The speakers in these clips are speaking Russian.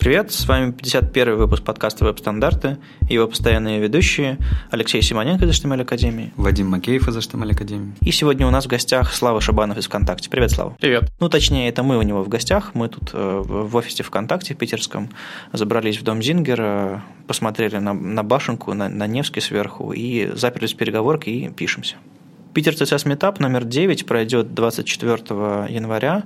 Привет, с вами 51 выпуск подкаста «Веб-стандарты», его постоянные ведущие Алексей Симоненко из HTML Академии, Вадим Макеев из HTML Академии. И сегодня у нас в гостях Слава Шабанов из ВКонтакте. Привет, Слава. Привет. Ну, точнее, это мы у него в гостях. Мы тут э, в офисе ВКонтакте в питерском забрались в дом Зингера, посмотрели на, на башенку, на, на Невский сверху и заперлись в переговорке и пишемся. Питер ЦСС Метап номер 9 пройдет 24 января.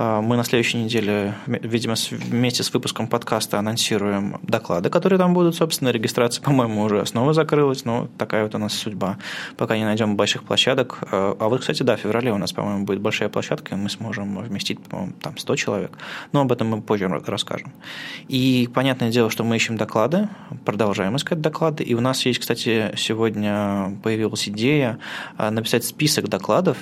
А, мы на следующей неделе, видимо, вместе с выпуском подкаста анонсируем доклады, которые там будут. Собственно, регистрация, по-моему, уже снова закрылась, но такая вот у нас судьба. Пока не найдем больших площадок. А, а вот, кстати, да, в феврале у нас, по-моему, будет большая площадка, и мы сможем вместить, по-моему, там 100 человек. Но об этом мы позже расскажем. И понятное дело, что мы ищем доклады, продолжаем искать доклады. И у нас есть, кстати, сегодня появилась идея а, написать список докладов,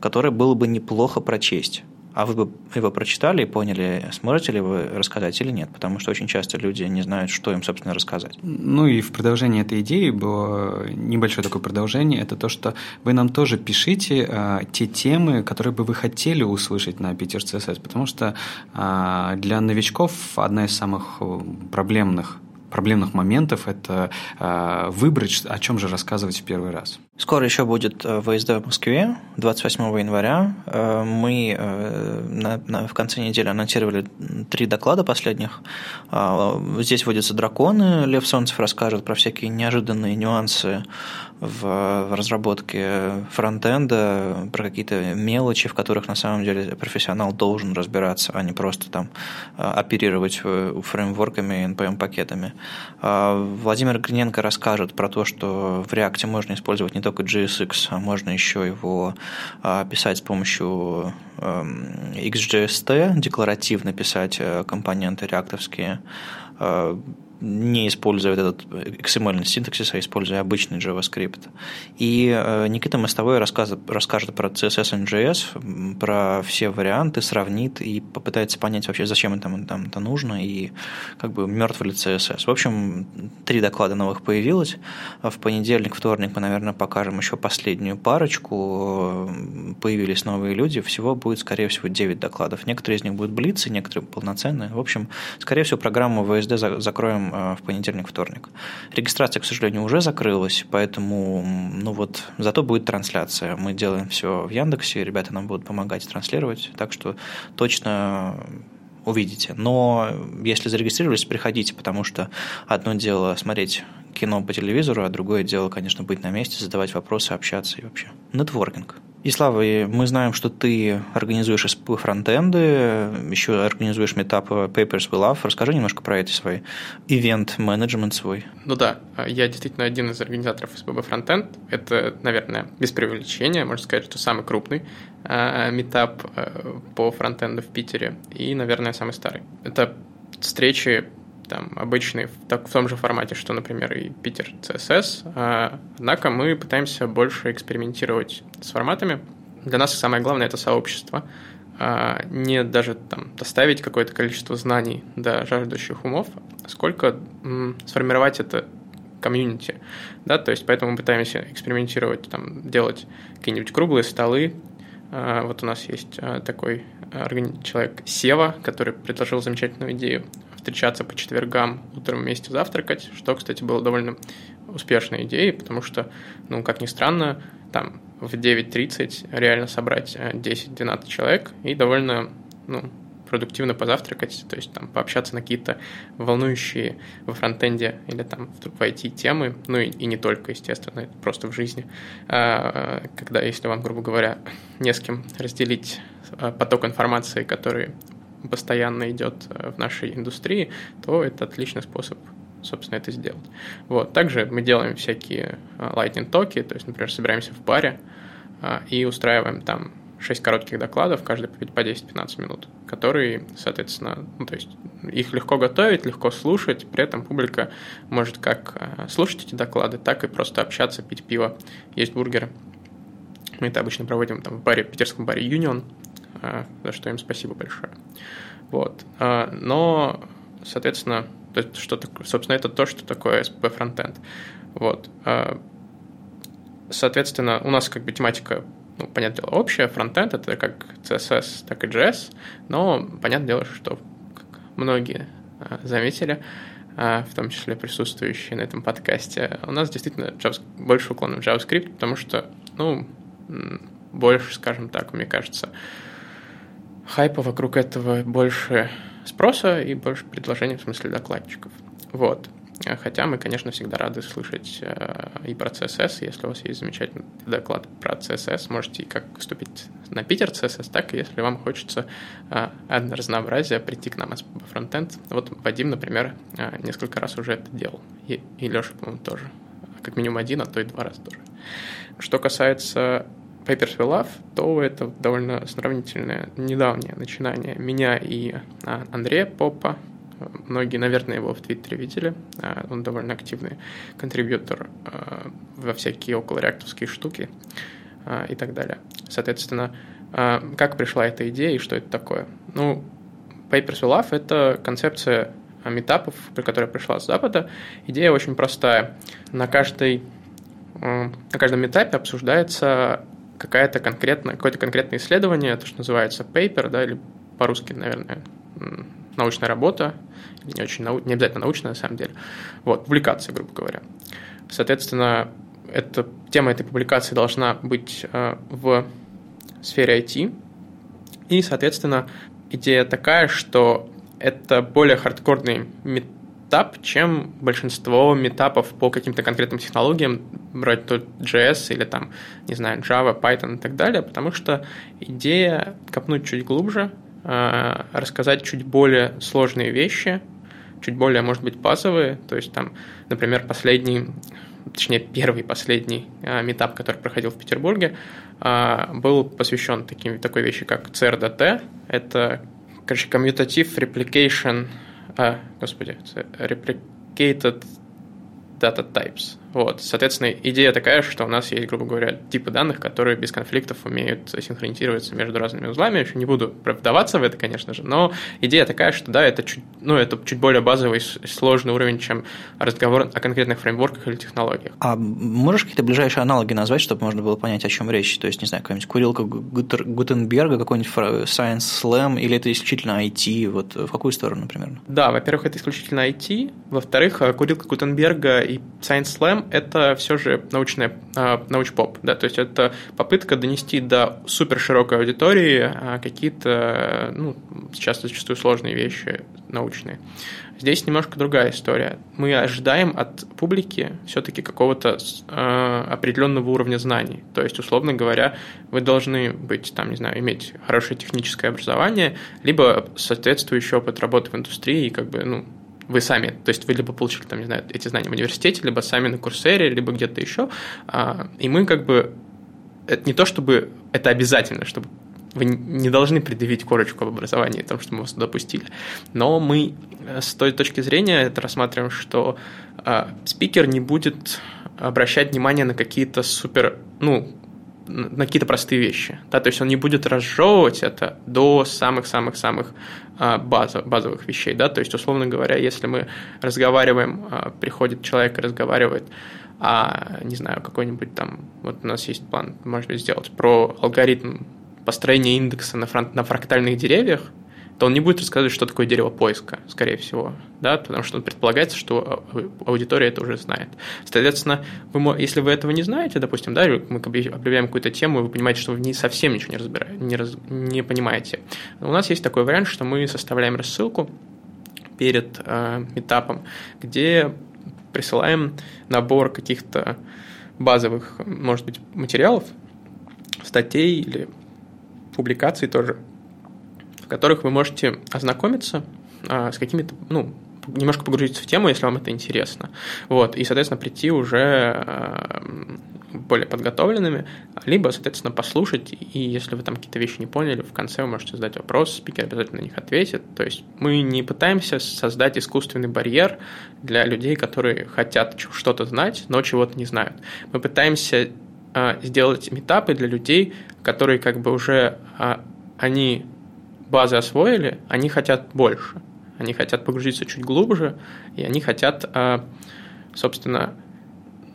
которые было бы неплохо прочесть. А вы бы его прочитали и поняли, сможете ли вы рассказать или нет? Потому что очень часто люди не знают, что им, собственно, рассказать. Ну и в продолжении этой идеи было небольшое такое продолжение. Это то, что вы нам тоже пишите а, те темы, которые бы вы хотели услышать на Питер ЦСС. Потому что а, для новичков одна из самых э, проблемных проблемных моментов – это э, выбрать, о чем же рассказывать в первый раз. Скоро еще будет э, ВСД в Москве, 28 января. Э, мы на, на, в конце недели анонсировали три доклада последних. Здесь водятся драконы, Лев Солнцев расскажет про всякие неожиданные нюансы в разработке фронтенда, про какие-то мелочи, в которых на самом деле профессионал должен разбираться, а не просто там оперировать фреймворками, NPM-пакетами. А, Владимир Гриненко расскажет про то, что в React можно использовать не только JSX, а можно еще его а, писать с помощью эм, XJST, декларативно писать э, компоненты реактовские а, не используя этот XML синтаксис, а используя обычный JavaScript. И э, Никита Мостовой расскажет, расскажет про CSS и JS, про все варианты, сравнит и попытается понять вообще, зачем это там это нужно и как бы мертв ли CSS. В общем, три доклада новых появилось. В понедельник, вторник мы, наверное, покажем еще последнюю парочку. Появились новые люди. Всего будет, скорее всего, 9 докладов. Некоторые из них будут блицы, некоторые полноценные. В общем, скорее всего, программу VSD закроем Э, в понедельник-вторник. Регистрация, к сожалению, уже закрылась, поэтому, ну вот, зато будет трансляция. Мы делаем все в Яндексе, ребята нам будут помогать транслировать, так что точно увидите. Но если зарегистрировались, приходите, потому что одно дело смотреть кино по телевизору, а другое дело, конечно, быть на месте, задавать вопросы, общаться и вообще. Нетворкинг. И Слава, мы знаем, что ты организуешь СП фронтенды, еще организуешь метап Papers We Love. Расскажи немножко про эти свои ивент-менеджмент свой. Ну да, я действительно один из организаторов СПБ фронтенд. Это, наверное, без преувеличения, можно сказать, что самый крупный а, метап а, по фронтенду в Питере и, наверное, самый старый. Это встречи там, обычный в, так, в том же формате, что, например, и Питер CSS. А, однако мы пытаемся больше экспериментировать с форматами. Для нас самое главное – это сообщество. А, не даже там, доставить какое-то количество знаний до жаждущих умов, сколько м, сформировать это комьюнити, да, то есть поэтому мы пытаемся экспериментировать, там, делать какие-нибудь круглые столы, а, вот у нас есть а, такой человек Сева, который предложил замечательную идею встречаться по четвергам утром вместе завтракать, что, кстати, было довольно успешной идеей, потому что, ну, как ни странно, там в 9.30 реально собрать 10-12 э, человек и довольно, ну, продуктивно позавтракать, то есть там пообщаться на какие-то волнующие во фронтенде или там в IT темы, ну и, и не только, естественно, просто в жизни, а, когда, если вам, грубо говоря, не с кем разделить э, поток информации, который постоянно идет э, в нашей индустрии, то это отличный способ собственно, это сделать. Вот. Также мы делаем всякие э, lightning токи, то есть, например, собираемся в баре э, и устраиваем там 6 коротких докладов, каждый по 10-15 минут, которые, соответственно, ну, то есть их легко готовить, легко слушать, при этом публика может как слушать эти доклады, так и просто общаться, пить пиво, есть бургеры. Мы это обычно проводим там в баре, в питерском баре а, за что им спасибо большое. Вот. А, но, соответственно, что, собственно, это то, что такое SPP фронтенд. Вот. А, соответственно, у нас как бы тематика, ну, понятное дело, общая. Фронтенд — это как CSS, так и JS, но понятное дело, что многие заметили, в том числе присутствующие на этом подкасте, у нас действительно больше уклон в JavaScript, потому что, ну, больше, скажем так, мне кажется, хайпа вокруг этого больше спроса и больше предложений в смысле докладчиков. Вот. Хотя мы, конечно, всегда рады слышать э, и про CSS. Если у вас есть замечательный доклад про CSS, можете как вступить на Питер CSS, так и если вам хочется э, разнообразия, прийти к нам в фронтенд. Вот Вадим, например, э, несколько раз уже это делал. И, и Леша, по-моему, тоже. Как минимум один, а то и два раза тоже. Что касается Papers We Love, то это довольно сравнительное недавнее начинание меня и Андрея Попа, Многие, наверное, его в Твиттере видели. А, он довольно активный контрибьютор а, во всякие околореактовские штуки а, и так далее. Соответственно, как пришла эта идея и что это такое? Ну, Papers We Love — это концепция метапов, при которой пришла с Запада. Идея очень простая. На, каждой, на каждом метапе обсуждается какая-то конкретная, какое-то конкретное исследование, то, что называется paper, да, или по-русски, наверное, научная работа, не очень нау... не обязательно научная на самом деле, вот, публикация, грубо говоря. Соответственно, эта, тема этой публикации должна быть э, в сфере IT, и, соответственно, идея такая, что это более хардкорный метап, чем большинство метапов по каким-то конкретным технологиям, вроде то JS или там, не знаю, Java, Python и так далее, потому что идея копнуть чуть глубже – Э, рассказать чуть более сложные вещи, чуть более, может быть, базовые. То есть там, например, последний, точнее, первый последний э, метап, который проходил в Петербурге, э, был посвящен таким, такой вещи, как CRDT. Это, короче, Commutative Replication, а, господи, Replicated Data Types. Вот. Соответственно, идея такая, что у нас есть, грубо говоря, типы данных, которые без конфликтов умеют синхронизироваться между разными узлами. Я еще не буду вдаваться в это, конечно же, но идея такая, что да, это чуть, ну, это чуть более базовый сложный уровень, чем разговор о конкретных фреймворках или технологиях. А можешь какие-то ближайшие аналоги назвать, чтобы можно было понять, о чем речь? То есть, не знаю, какая-нибудь курилка Гутенберга, какой-нибудь Science Slam, или это исключительно IT? Вот в какую сторону примерно? Да, во-первых, это исключительно IT. Во-вторых, курилка Гутенберга и Science Slam это все же научная, а, научпоп, да, то есть это попытка донести до супер широкой аудитории а, какие-то, ну, сейчас зачастую сложные вещи научные. Здесь немножко другая история. Мы ожидаем от публики все-таки какого-то э, определенного уровня знаний. То есть, условно говоря, вы должны быть, там, не знаю, иметь хорошее техническое образование, либо соответствующий опыт работы в индустрии, и как бы, ну, вы сами, то есть вы либо получили, там, не знаю, эти знания в университете, либо сами на курсере, либо где-то еще, а, и мы как бы, это не то чтобы это обязательно, чтобы вы не должны предъявить корочку об образовании, о том, что мы вас допустили. Но мы э, с той точки зрения это рассматриваем, что э, спикер не будет обращать внимание на какие-то супер, ну, на какие-то простые вещи. Да? То есть он не будет разжевывать это до самых-самых-самых а, базов, базовых вещей. Да? То есть, условно говоря, если мы разговариваем, а, приходит человек и разговаривает, а, не знаю, какой-нибудь там, вот у нас есть план, может быть, сделать про алгоритм построения индекса на, фронт, на фрактальных деревьях, то он не будет рассказывать, что такое дерево поиска, скорее всего, да, потому что предполагается, что аудитория это уже знает. Соответственно, вы, если вы этого не знаете, допустим, да, мы объявляем какую-то тему, и вы понимаете, что вы не совсем ничего не, разбираете, не, раз, не понимаете. У нас есть такой вариант, что мы составляем рассылку перед э, этапом, где присылаем набор каких-то базовых, может быть, материалов, статей или публикаций тоже, которых вы можете ознакомиться а, с какими-то, ну, немножко погрузиться в тему, если вам это интересно. Вот, и, соответственно, прийти уже а, более подготовленными, либо, соответственно, послушать, и если вы там какие-то вещи не поняли, в конце вы можете задать вопрос, спикер обязательно на них ответит. То есть мы не пытаемся создать искусственный барьер для людей, которые хотят что-то знать, но чего-то не знают. Мы пытаемся а, сделать метапы для людей, которые как бы уже они базы освоили, они хотят больше. Они хотят погрузиться чуть глубже, и они хотят, а, собственно,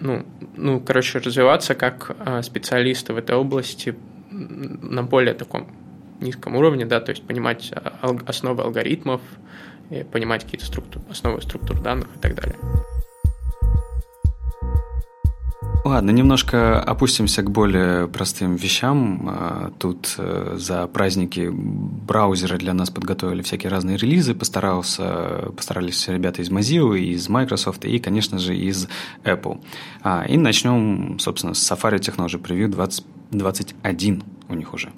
ну, ну, короче, развиваться как а, специалисты в этой области на более таком низком уровне, да, то есть понимать а, основы алгоритмов понимать какие-то структур, основы структур данных и так далее. Ладно, немножко опустимся к более простым вещам. А, тут э, за праздники браузеры для нас подготовили всякие разные релизы, постарался, постарались ребята из Mozilla, из Microsoft и, конечно же, из Apple. А, и начнем, собственно, с Safari Technology Preview 2021 у них уже.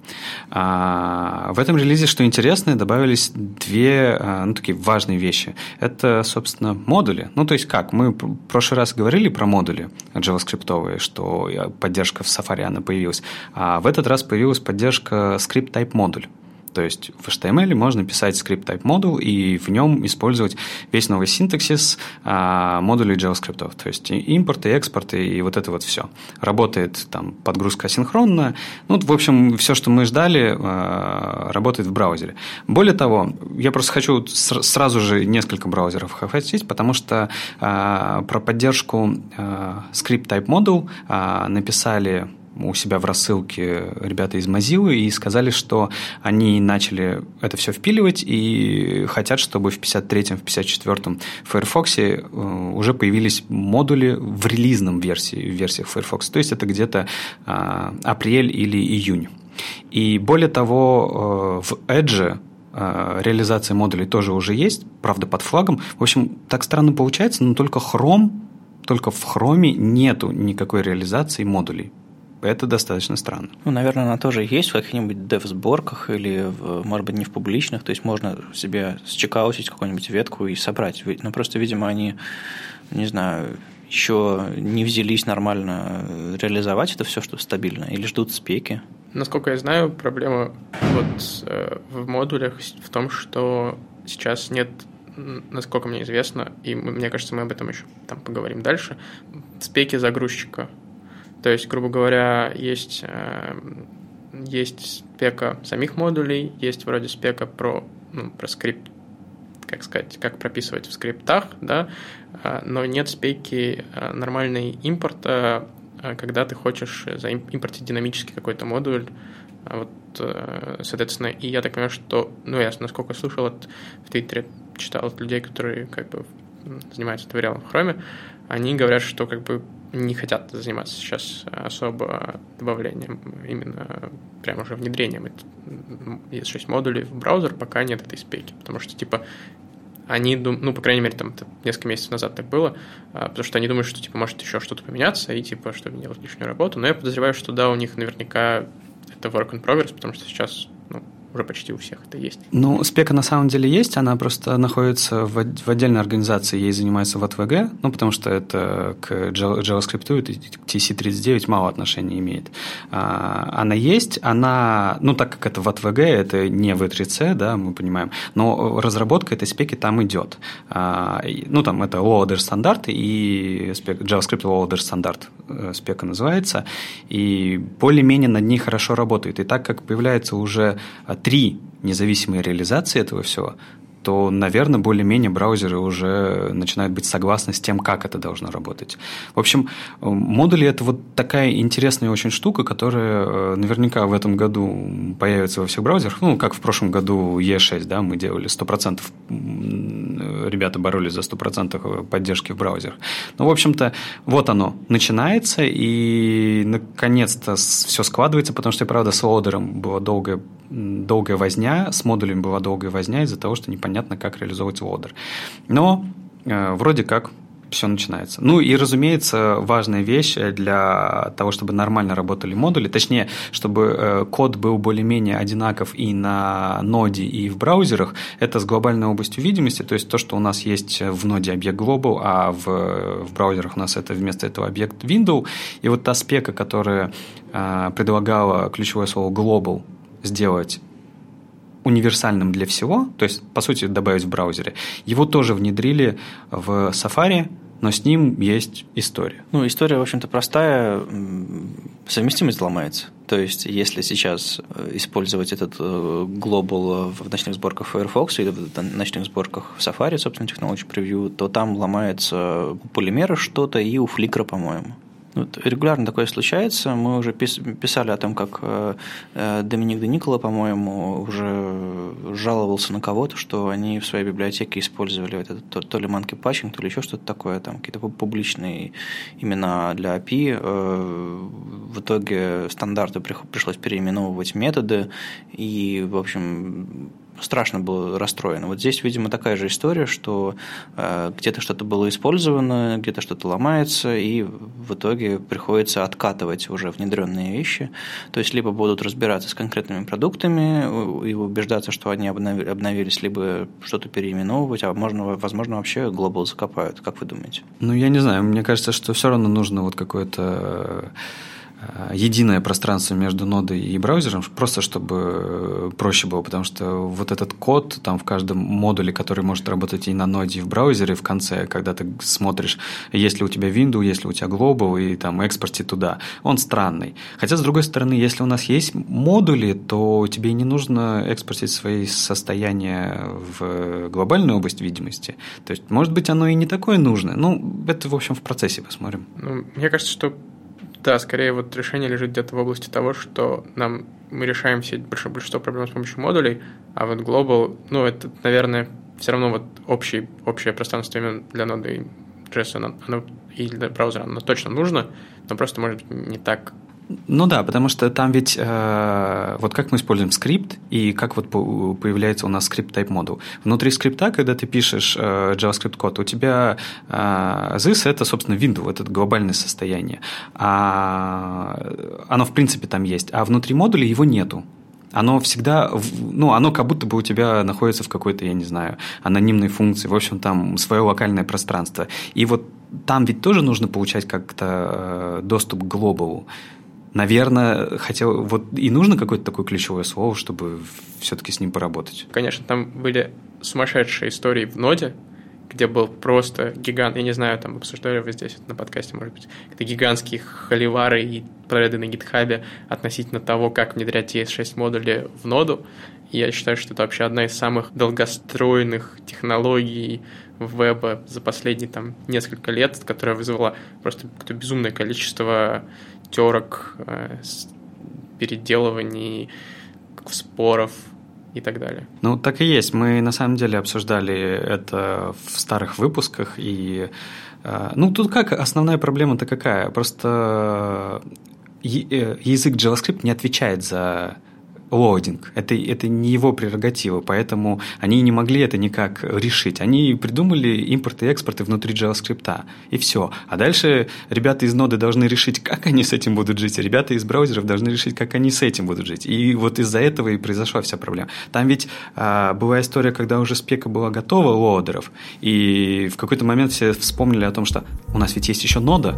А, в этом релизе, что интересно, добавились две ну, такие важные вещи. Это, собственно, модули. Ну, то есть как? Мы в прошлый раз говорили про модули JavaScript, что поддержка в Safari она появилась. А в этот раз появилась поддержка script type модуль. То есть в HTML можно писать скрипт type модуль и в нем использовать весь новый синтаксис а, модулей JavaScript. То есть импорты, экспорты и вот это вот все. Работает там подгрузка асинхронно. Ну, в общем, все, что мы ждали, а, работает в браузере. Более того, я просто хочу сразу же несколько браузеров охватить, потому что а, про поддержку script type модуль а, написали у себя в рассылке ребята из Mozilla и сказали, что они начали это все впиливать и хотят, чтобы в 53-м, в 54-м Firefox э, уже появились модули в релизном версии, в версиях Firefox. То есть это где-то а, апрель или июнь. И более того, э, в Edge э, реализация модулей тоже уже есть, правда, под флагом. В общем, так странно получается, но только Chrome, только в Chrome нету никакой реализации модулей. Это достаточно странно. Ну, наверное, она тоже есть в каких-нибудь дев-сборках или, в, может быть, не в публичных. То есть можно себе счекаутить какую-нибудь ветку и собрать. Но ну, просто, видимо, они, не знаю, еще не взялись нормально реализовать это все, что стабильно, или ждут спеки. Насколько я знаю, проблема вот э, в модулях в том, что сейчас нет насколько мне известно, и мне кажется, мы об этом еще там поговорим дальше, спеки загрузчика. То есть, грубо говоря, есть, э, есть спека самих модулей, есть вроде спека про, ну, про скрипт, как сказать, как прописывать в скриптах, да, э, но нет спеки э, нормальной импорта, когда ты хочешь импортить динамически какой-то модуль, вот, соответственно, и я так понимаю, что, ну, я, насколько слышал от, в Твиттере, читал от людей, которые как бы занимаются туториалом в Chrome, они говорят, что как бы не хотят заниматься сейчас особо добавлением, именно прямо уже внедрением. Есть 6 модулей в браузер, пока нет этой спеки, потому что, типа, они, ну, по крайней мере, там несколько месяцев назад так было, а, потому что они думают, что, типа, может еще что-то поменяться, и, типа, чтобы не делать лишнюю работу, но я подозреваю, что, да, у них наверняка это work in progress, потому что сейчас, ну, уже почти у всех это есть. Ну, спека на самом деле есть, она просто находится в, в отдельной организации, ей занимается в АТВГ, ну, потому что это к JavaScript и к TC39 мало отношения имеет. А, она есть, она, ну, так как это в АТВГ, это не V3C, да, мы понимаем, но разработка этой спеки там идет. А, ну, там это Loader стандарт и спек, JavaScript Loader стандарт э, спека называется, и более-менее над ней хорошо работает. И так как появляется уже три независимые реализации этого всего, то, наверное, более-менее браузеры уже начинают быть согласны с тем, как это должно работать. В общем, модули – это вот такая интересная очень штука, которая э, наверняка в этом году появится во всех браузерах. Ну, как в прошлом году E6, да, мы делали 100%, ребята боролись за 100% поддержки в браузерах. Ну, в общем-то, вот оно начинается, и наконец-то все складывается, потому что, правда, с лоудером была долгая долгая возня, с модулями была долгая возня из-за того, что непонятно, как реализовывать лодер. Но э, вроде как все начинается. Ну и, разумеется, важная вещь для того, чтобы нормально работали модули, точнее, чтобы э, код был более-менее одинаков и на ноде, и в браузерах, это с глобальной областью видимости, то есть то, что у нас есть в ноде объект Global, а в, в браузерах у нас это вместо этого объект Window, и вот та спека, которая э, предлагала ключевое слово Global сделать универсальным для всего, то есть, по сути, добавить в браузере, его тоже внедрили в Safari, но с ним есть история. Ну, история, в общем-то, простая, совместимость ломается. То есть, если сейчас э, использовать этот э, глобал в ночных сборках Firefox или в ночных сборках Safari, собственно, Technology Preview, то там ломается у полимера что-то и у Flickr, по-моему. Вот регулярно такое случается. Мы уже писали о том, как э, э, Доминик де Никола, по-моему, уже жаловался на кого-то, что они в своей библиотеке использовали этот, то, то ли monkey patching, то ли еще что-то такое, там какие-то публичные имена для API. Э, в итоге стандарты пришлось переименовывать методы, и, в общем, страшно было расстроено. Вот здесь, видимо, такая же история, что э, где-то что-то было использовано, где-то что-то ломается, и в итоге приходится откатывать уже внедренные вещи. То есть либо будут разбираться с конкретными продуктами и убеждаться, что они обновились, либо что-то переименовывать, а можно, возможно, вообще глобал закопают. Как вы думаете? Ну, я не знаю. Мне кажется, что все равно нужно вот какое-то единое пространство между нодой и браузером, просто чтобы э, проще было, потому что вот этот код там в каждом модуле, который может работать и на ноде, и в браузере в конце, когда ты смотришь, есть ли у тебя Windows, есть ли у тебя Global, и там экспорте туда, он странный. Хотя, с другой стороны, если у нас есть модули, то тебе не нужно экспортить свои состояния в глобальную область видимости. То есть, может быть, оно и не такое нужное. Ну, это, в общем, в процессе посмотрим. Ну, мне кажется, что да, скорее вот решение лежит где-то в области того, что нам мы решаем все большинство проблем с помощью модулей, а вот Global, ну, это, наверное, все равно вот общий, общее пространство имен для ноды JS, оно, оно, и для браузера оно точно нужно, но просто, может быть, не так ну да, потому что там ведь э, вот как мы используем скрипт и как вот появляется у нас скрипт type module. Внутри скрипта, когда ты пишешь э, JavaScript код, у тебя э, this это, собственно, window, это глобальное состояние. А оно, в принципе, там есть. А внутри модуля его нету оно всегда, ну, оно как будто бы у тебя находится в какой-то, я не знаю, анонимной функции, в общем, там свое локальное пространство. И вот там ведь тоже нужно получать как-то э, доступ к глобалу наверное, хотел, вот и нужно какое-то такое ключевое слово, чтобы все-таки с ним поработать. Конечно, там были сумасшедшие истории в ноде, где был просто гигант, я не знаю, там обсуждали вы здесь на подкасте, может быть, это гигантские холивары и проекты на гитхабе относительно того, как внедрять ES6 модули в ноду. Я считаю, что это вообще одна из самых долгостроенных технологий веба за последние там несколько лет, которая вызвала просто безумное количество терок, э, переделываний, споров и так далее. Ну, так и есть. Мы на самом деле обсуждали это в старых выпусках. И, э, ну, тут как основная проблема-то какая? Просто э, язык JavaScript не отвечает за loading. Это, это не его прерогатива, поэтому они не могли это никак решить. Они придумали импорт и экспорты внутри JavaScript, и все. А дальше ребята из ноды должны решить, как они с этим будут жить, ребята из браузеров должны решить, как они с этим будут жить. И вот из-за этого и произошла вся проблема. Там ведь а, была история, когда уже спека была готова лоудеров, и в какой-то момент все вспомнили о том, что у нас ведь есть еще нода,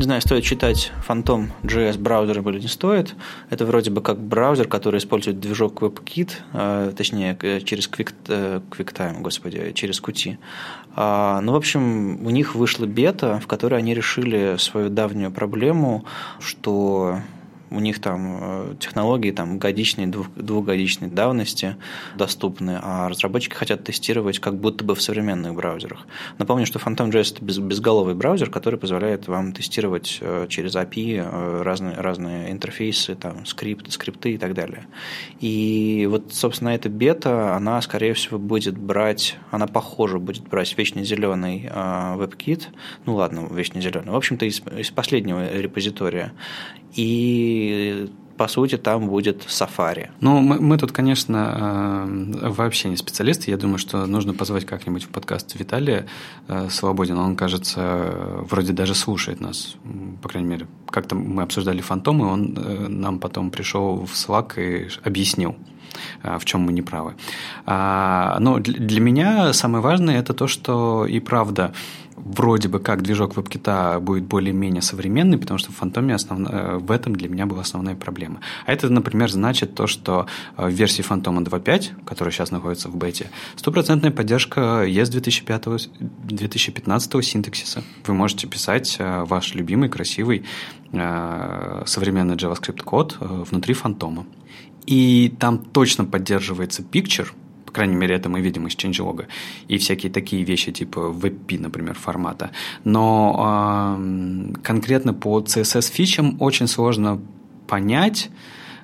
Не знаю, стоит читать Phantom JS браузер или не стоит. Это вроде бы как браузер, который использует движок WebKit, э, точнее, через Quick, э, QuickTime, господи, через Qt. А, ну, в общем, у них вышла бета, в которой они решили свою давнюю проблему, что у них там э, технологии там годичной, двух, двухгодичной давности доступны, а разработчики хотят тестировать как будто бы в современных браузерах. Напомню, что PhantomJS – это без, безголовый браузер, который позволяет вам тестировать э, через API э, разные, разные интерфейсы, там, скрипты, скрипты и так далее. И вот, собственно, эта бета, она, скорее всего, будет брать, она, похоже, будет брать вечно зеленый WebKit, ну ладно, вечно зеленый, в общем-то, из, из последнего репозитория и по сути, там будет Safari. Ну, мы, мы тут, конечно, э, вообще не специалисты. Я думаю, что нужно позвать как-нибудь в подкаст Виталия э, Свободина. Он, кажется, вроде даже слушает нас. По крайней мере, как-то мы обсуждали фантомы, он э, нам потом пришел в Slack и объяснил в чем мы неправы. А, но для меня самое важное это то, что и правда вроде бы как движок WebKit будет более-менее современный, потому что в Фантоме основ... Э, в этом для меня была основная проблема. А это, например, значит то, что э, в версии Фантома 2.5, которая сейчас находится в бете, стопроцентная поддержка ES 2005, 2015 синтаксиса. Вы можете писать э, ваш любимый, красивый современный JavaScript код внутри Фантома. И там точно поддерживается Picture, По крайней мере, это мы видим из changelog. И всякие такие вещи, типа WebP, например, формата. Но э, конкретно по CSS-фичам очень сложно понять,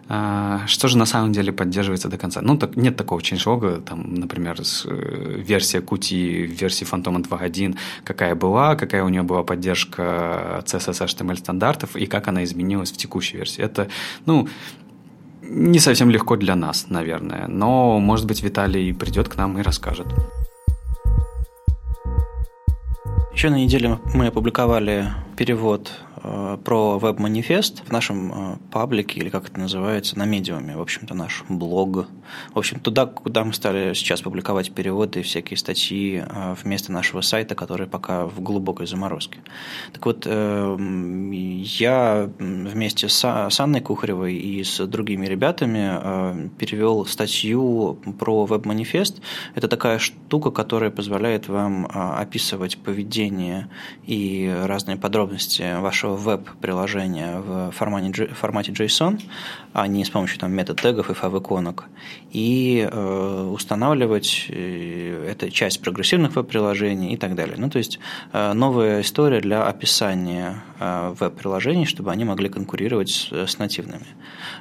а, что же на самом деле поддерживается до конца? Ну, так, нет такого changelog, там, например, э, версия Qt, версии Phantom 2.1, какая была, какая у нее была поддержка CSS HTML стандартов и как она изменилась в текущей версии. Это, ну, не совсем легко для нас, наверное, но, может быть, Виталий придет к нам и расскажет. Еще на неделе мы опубликовали перевод про веб-манифест в нашем э, паблике, или как это называется, на медиуме, в общем-то, наш блог. В общем, туда, куда мы стали сейчас публиковать переводы и всякие статьи э, вместо нашего сайта, который пока в глубокой заморозке. Так вот, я вместе с Анной Кухаревой и с другими ребятами перевел статью про веб-манифест. Это такая штука, которая позволяет вам описывать поведение и разные подробности вашего веб-приложение в формате, формате JSON, а не с помощью там, метод-тегов и фав-иконок, и э, устанавливать э, это часть прогрессивных веб-приложений и так далее. Ну, то есть э, новая история для описания э, веб-приложений, чтобы они могли конкурировать с, с нативными.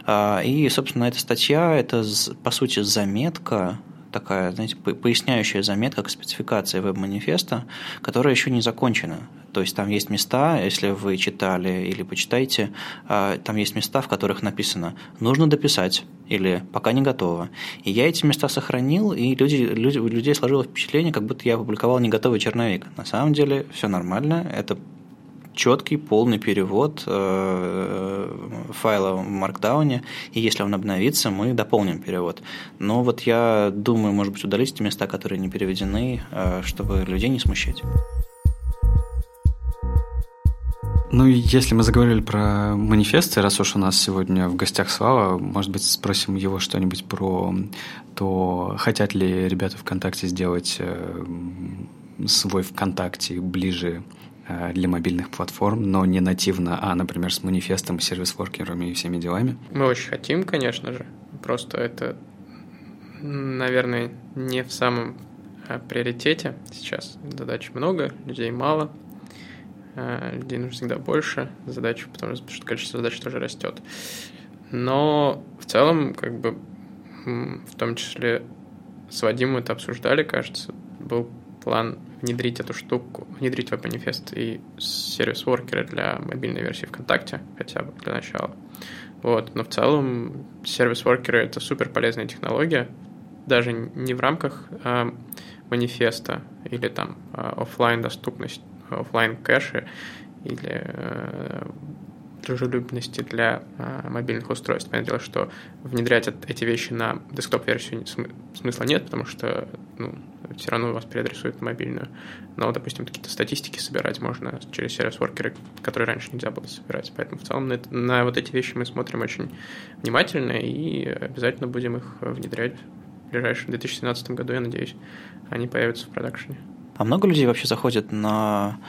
Э, и, собственно, эта статья – это, по сути, заметка такая, знаете, поясняющая заметка к спецификации веб-манифеста, которая еще не закончена. То есть там есть места, если вы читали или почитаете, а, там есть места, в которых написано «нужно дописать» или «пока не готово». И я эти места сохранил, и люди, люди, у людей сложилось впечатление, как будто я опубликовал не готовый черновик. На самом деле все нормально, это четкий, полный перевод э, файла в Markdown, и если он обновится, мы дополним перевод. Но вот я думаю, может быть, удалить те места, которые не переведены, э, чтобы людей не смущать. Ну, если мы заговорили про манифесты, раз уж у нас сегодня в гостях Слава, может быть, спросим его что-нибудь про то, хотят ли ребята ВКонтакте сделать э, свой ВКонтакте ближе Э, для мобильных платформ, но не нативно, а, например, с манифестом, сервис-воркерами и всеми делами? Мы очень хотим, конечно же. Просто это, наверное, не в самом э, приоритете сейчас. Задач много, людей мало. Э, людей нужно всегда больше задач, потому что количество задач тоже растет. Но в целом, как бы, в том числе с Вадимом это обсуждали, кажется, был план внедрить эту штуку, внедрить веб-манифест и сервис-воркеры для мобильной версии ВКонтакте, хотя бы для начала. Вот. Но в целом сервис-воркеры — это супер полезная технология, даже не в рамках а, манифеста или там а, офлайн доступность, офлайн кэши или а, дружелюбности для а, мобильных устройств. Понятное дело, что внедрять эти вещи на десктоп-версию смысла нет, потому что ну, все равно вас переадресуют на мобильную. Но, допустим, какие-то статистики собирать можно через сервис-воркеры, которые раньше нельзя было собирать. Поэтому в целом на, на вот эти вещи мы смотрим очень внимательно и обязательно будем их внедрять в ближайшем 2017 году, я надеюсь, они появятся в продакшене. А много людей вообще заходят на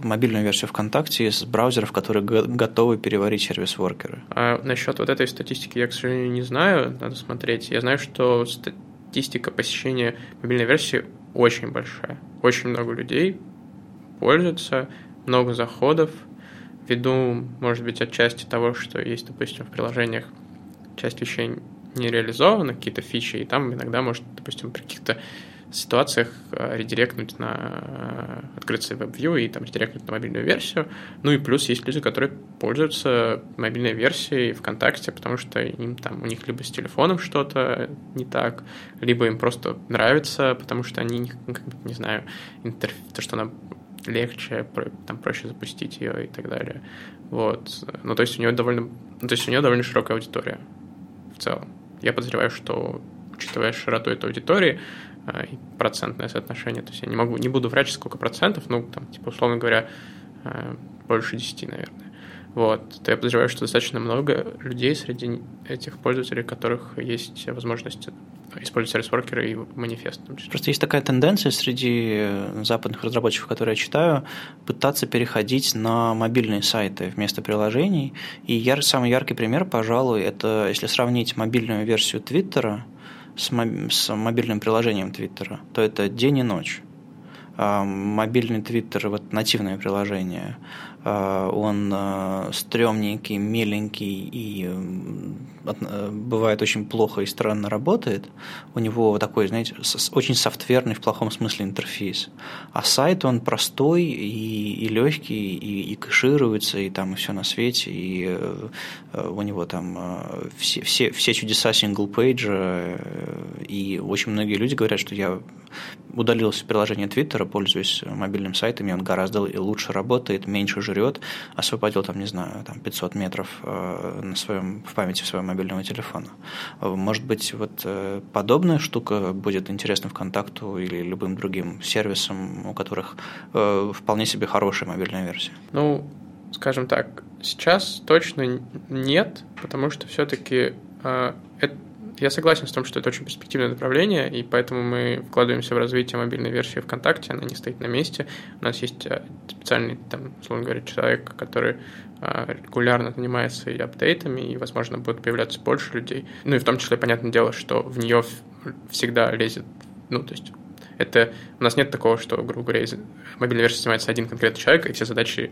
мобильную версию ВКонтакте из браузеров, которые готовы переварить сервис-воркеры? А насчет вот этой статистики я, к сожалению, не знаю, надо смотреть. Я знаю, что статистика посещения мобильной версии очень большая. Очень много людей пользуются, много заходов, ввиду, может быть, отчасти того, что есть, допустим, в приложениях часть вещей не реализована, какие-то фичи, и там иногда может, допустим, при каких-то ситуациях э, редиректнуть на э, открыться WebView и там редиректнуть на мобильную версию. Ну и плюс есть люди, которые пользуются мобильной версией ВКонтакте, потому что им там у них либо с телефоном что-то не так, либо им просто нравится, потому что они, не знаю, интерф... то, что она легче, там проще запустить ее и так далее. Вот. Ну, то есть у нее довольно, ну, то есть у нее довольно широкая аудитория в целом. Я подозреваю, что учитывая широту этой аудитории, процентное соотношение. То есть я не могу, не буду врать, сколько процентов, ну, там, типа, условно говоря, э, больше 10, наверное. Вот, то я подозреваю, что достаточно много людей среди этих пользователей, у которых есть возможность использовать сервис-воркеры и манифест. Просто есть такая тенденция среди западных разработчиков, которые я читаю, пытаться переходить на мобильные сайты вместо приложений. И яр, самый яркий пример, пожалуй, это если сравнить мобильную версию Твиттера – с, с мобильным приложением Твиттера, то это день и ночь. А, мобильный Твиттер, вот нативное приложение, а, он а, стрёмненький, меленький и бывает очень плохо и странно работает. У него такой, знаете, очень софтверный в плохом смысле интерфейс. А сайт, он простой и, и легкий, и, и кэшируется, и там все на свете, и э, у него там все, все, все чудеса single page а, э, и очень многие люди говорят, что я удалился приложение Твиттера, пользуюсь мобильным сайтом, и он гораздо лучше работает, меньше жрет, освободил там, не знаю, там 500 метров э, на своем, в памяти своего мобильного телефона. Может быть, вот э, подобная штука будет интересна ВКонтакту или любым другим сервисам, у которых э, вполне себе хорошая мобильная версия? Ну, скажем так, сейчас точно нет, потому что все-таки я согласен с том, что это очень перспективное направление, и поэтому мы вкладываемся в развитие мобильной версии ВКонтакте, она не стоит на месте. У нас есть э, специальный, там, условно говоря, человек, который э, регулярно занимается и апдейтами, и, возможно, будет появляться больше людей. Ну и в том числе, понятное дело, что в нее всегда лезет, ну, то есть это у нас нет такого, что, грубо говоря, мобильной версией занимается один конкретный человек, и все задачи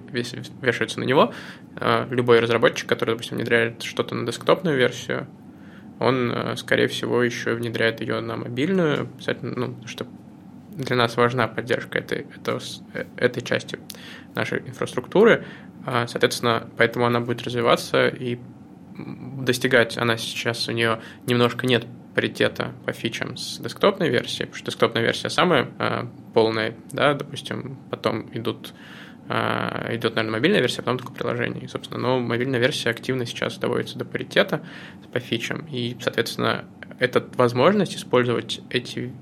вешаются на него. Э, любой разработчик, который, допустим, внедряет что-то на десктопную версию, он, э, скорее всего, еще внедряет ее на мобильную, ну, что для нас важна поддержка этой, этой, этой части нашей инфраструктуры. А, соответственно, поэтому она будет развиваться и достигать, она сейчас у нее немножко нет паритета по фичам с десктопной версией, потому что десктопная версия самая э, полная, да, допустим, потом идут идет, наверное, мобильная версия, а потом только приложение. И, собственно, но мобильная версия активно сейчас доводится до паритета по фичам. И, соответственно, эта возможность использовать эти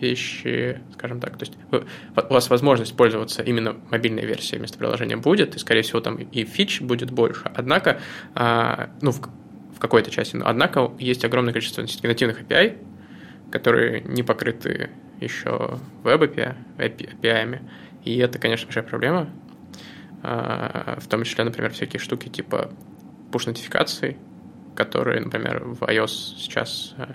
вещи, скажем так, то есть у вас возможность пользоваться именно мобильной версией вместо приложения будет, и, скорее всего, там и фич будет больше. Однако, а, ну, в, какой-то части, но однако есть огромное количество нативных API, которые не покрыты еще веб-API, API, и это, конечно, большая проблема. А, в том числе, например, всякие штуки типа push-нотификаций, которые, например, в iOS сейчас э,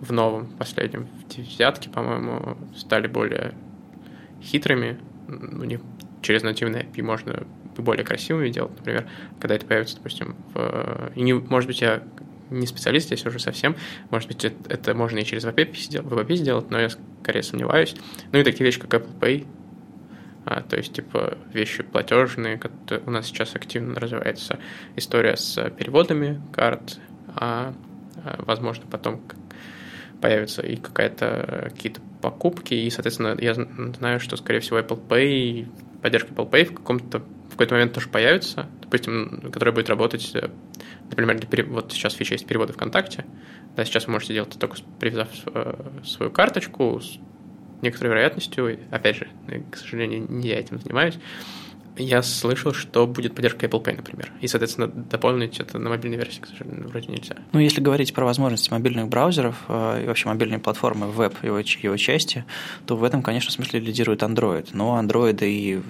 в новом, последнем, в девятке, по-моему, стали более хитрыми. У них через нативный API можно более красивыми делать, например, когда это появится, допустим, в... И не, может быть, я не специалист здесь уже совсем, может быть, это, это можно и через WebAPI сделать, WebAPI сделать, но я скорее сомневаюсь. Ну и такие вещи, как Apple Pay, а, то есть, типа, вещи платежные, у нас сейчас активно развивается история с переводами карт, а, а возможно, потом появится и какая-то какие-то покупки, и, соответственно, я знаю, что, скорее всего, Apple Pay, поддержка Apple Pay в каком-то в какой-то момент тоже появится, допустим, которая будет работать, э, например, для перев... вот сейчас фича есть переводы ВКонтакте, да, сейчас вы можете делать это только привязав э, свою карточку, некоторой вероятностью, опять же, к сожалению, не я этим занимаюсь, я слышал, что будет поддержка Apple Pay, например. И, соответственно, дополнить это на мобильной версии, к сожалению, вроде нельзя. Ну, если говорить про возможности мобильных браузеров э, и вообще мобильной платформы, веб его, его части, то в этом, конечно, смысле лидирует Android. Но Android и,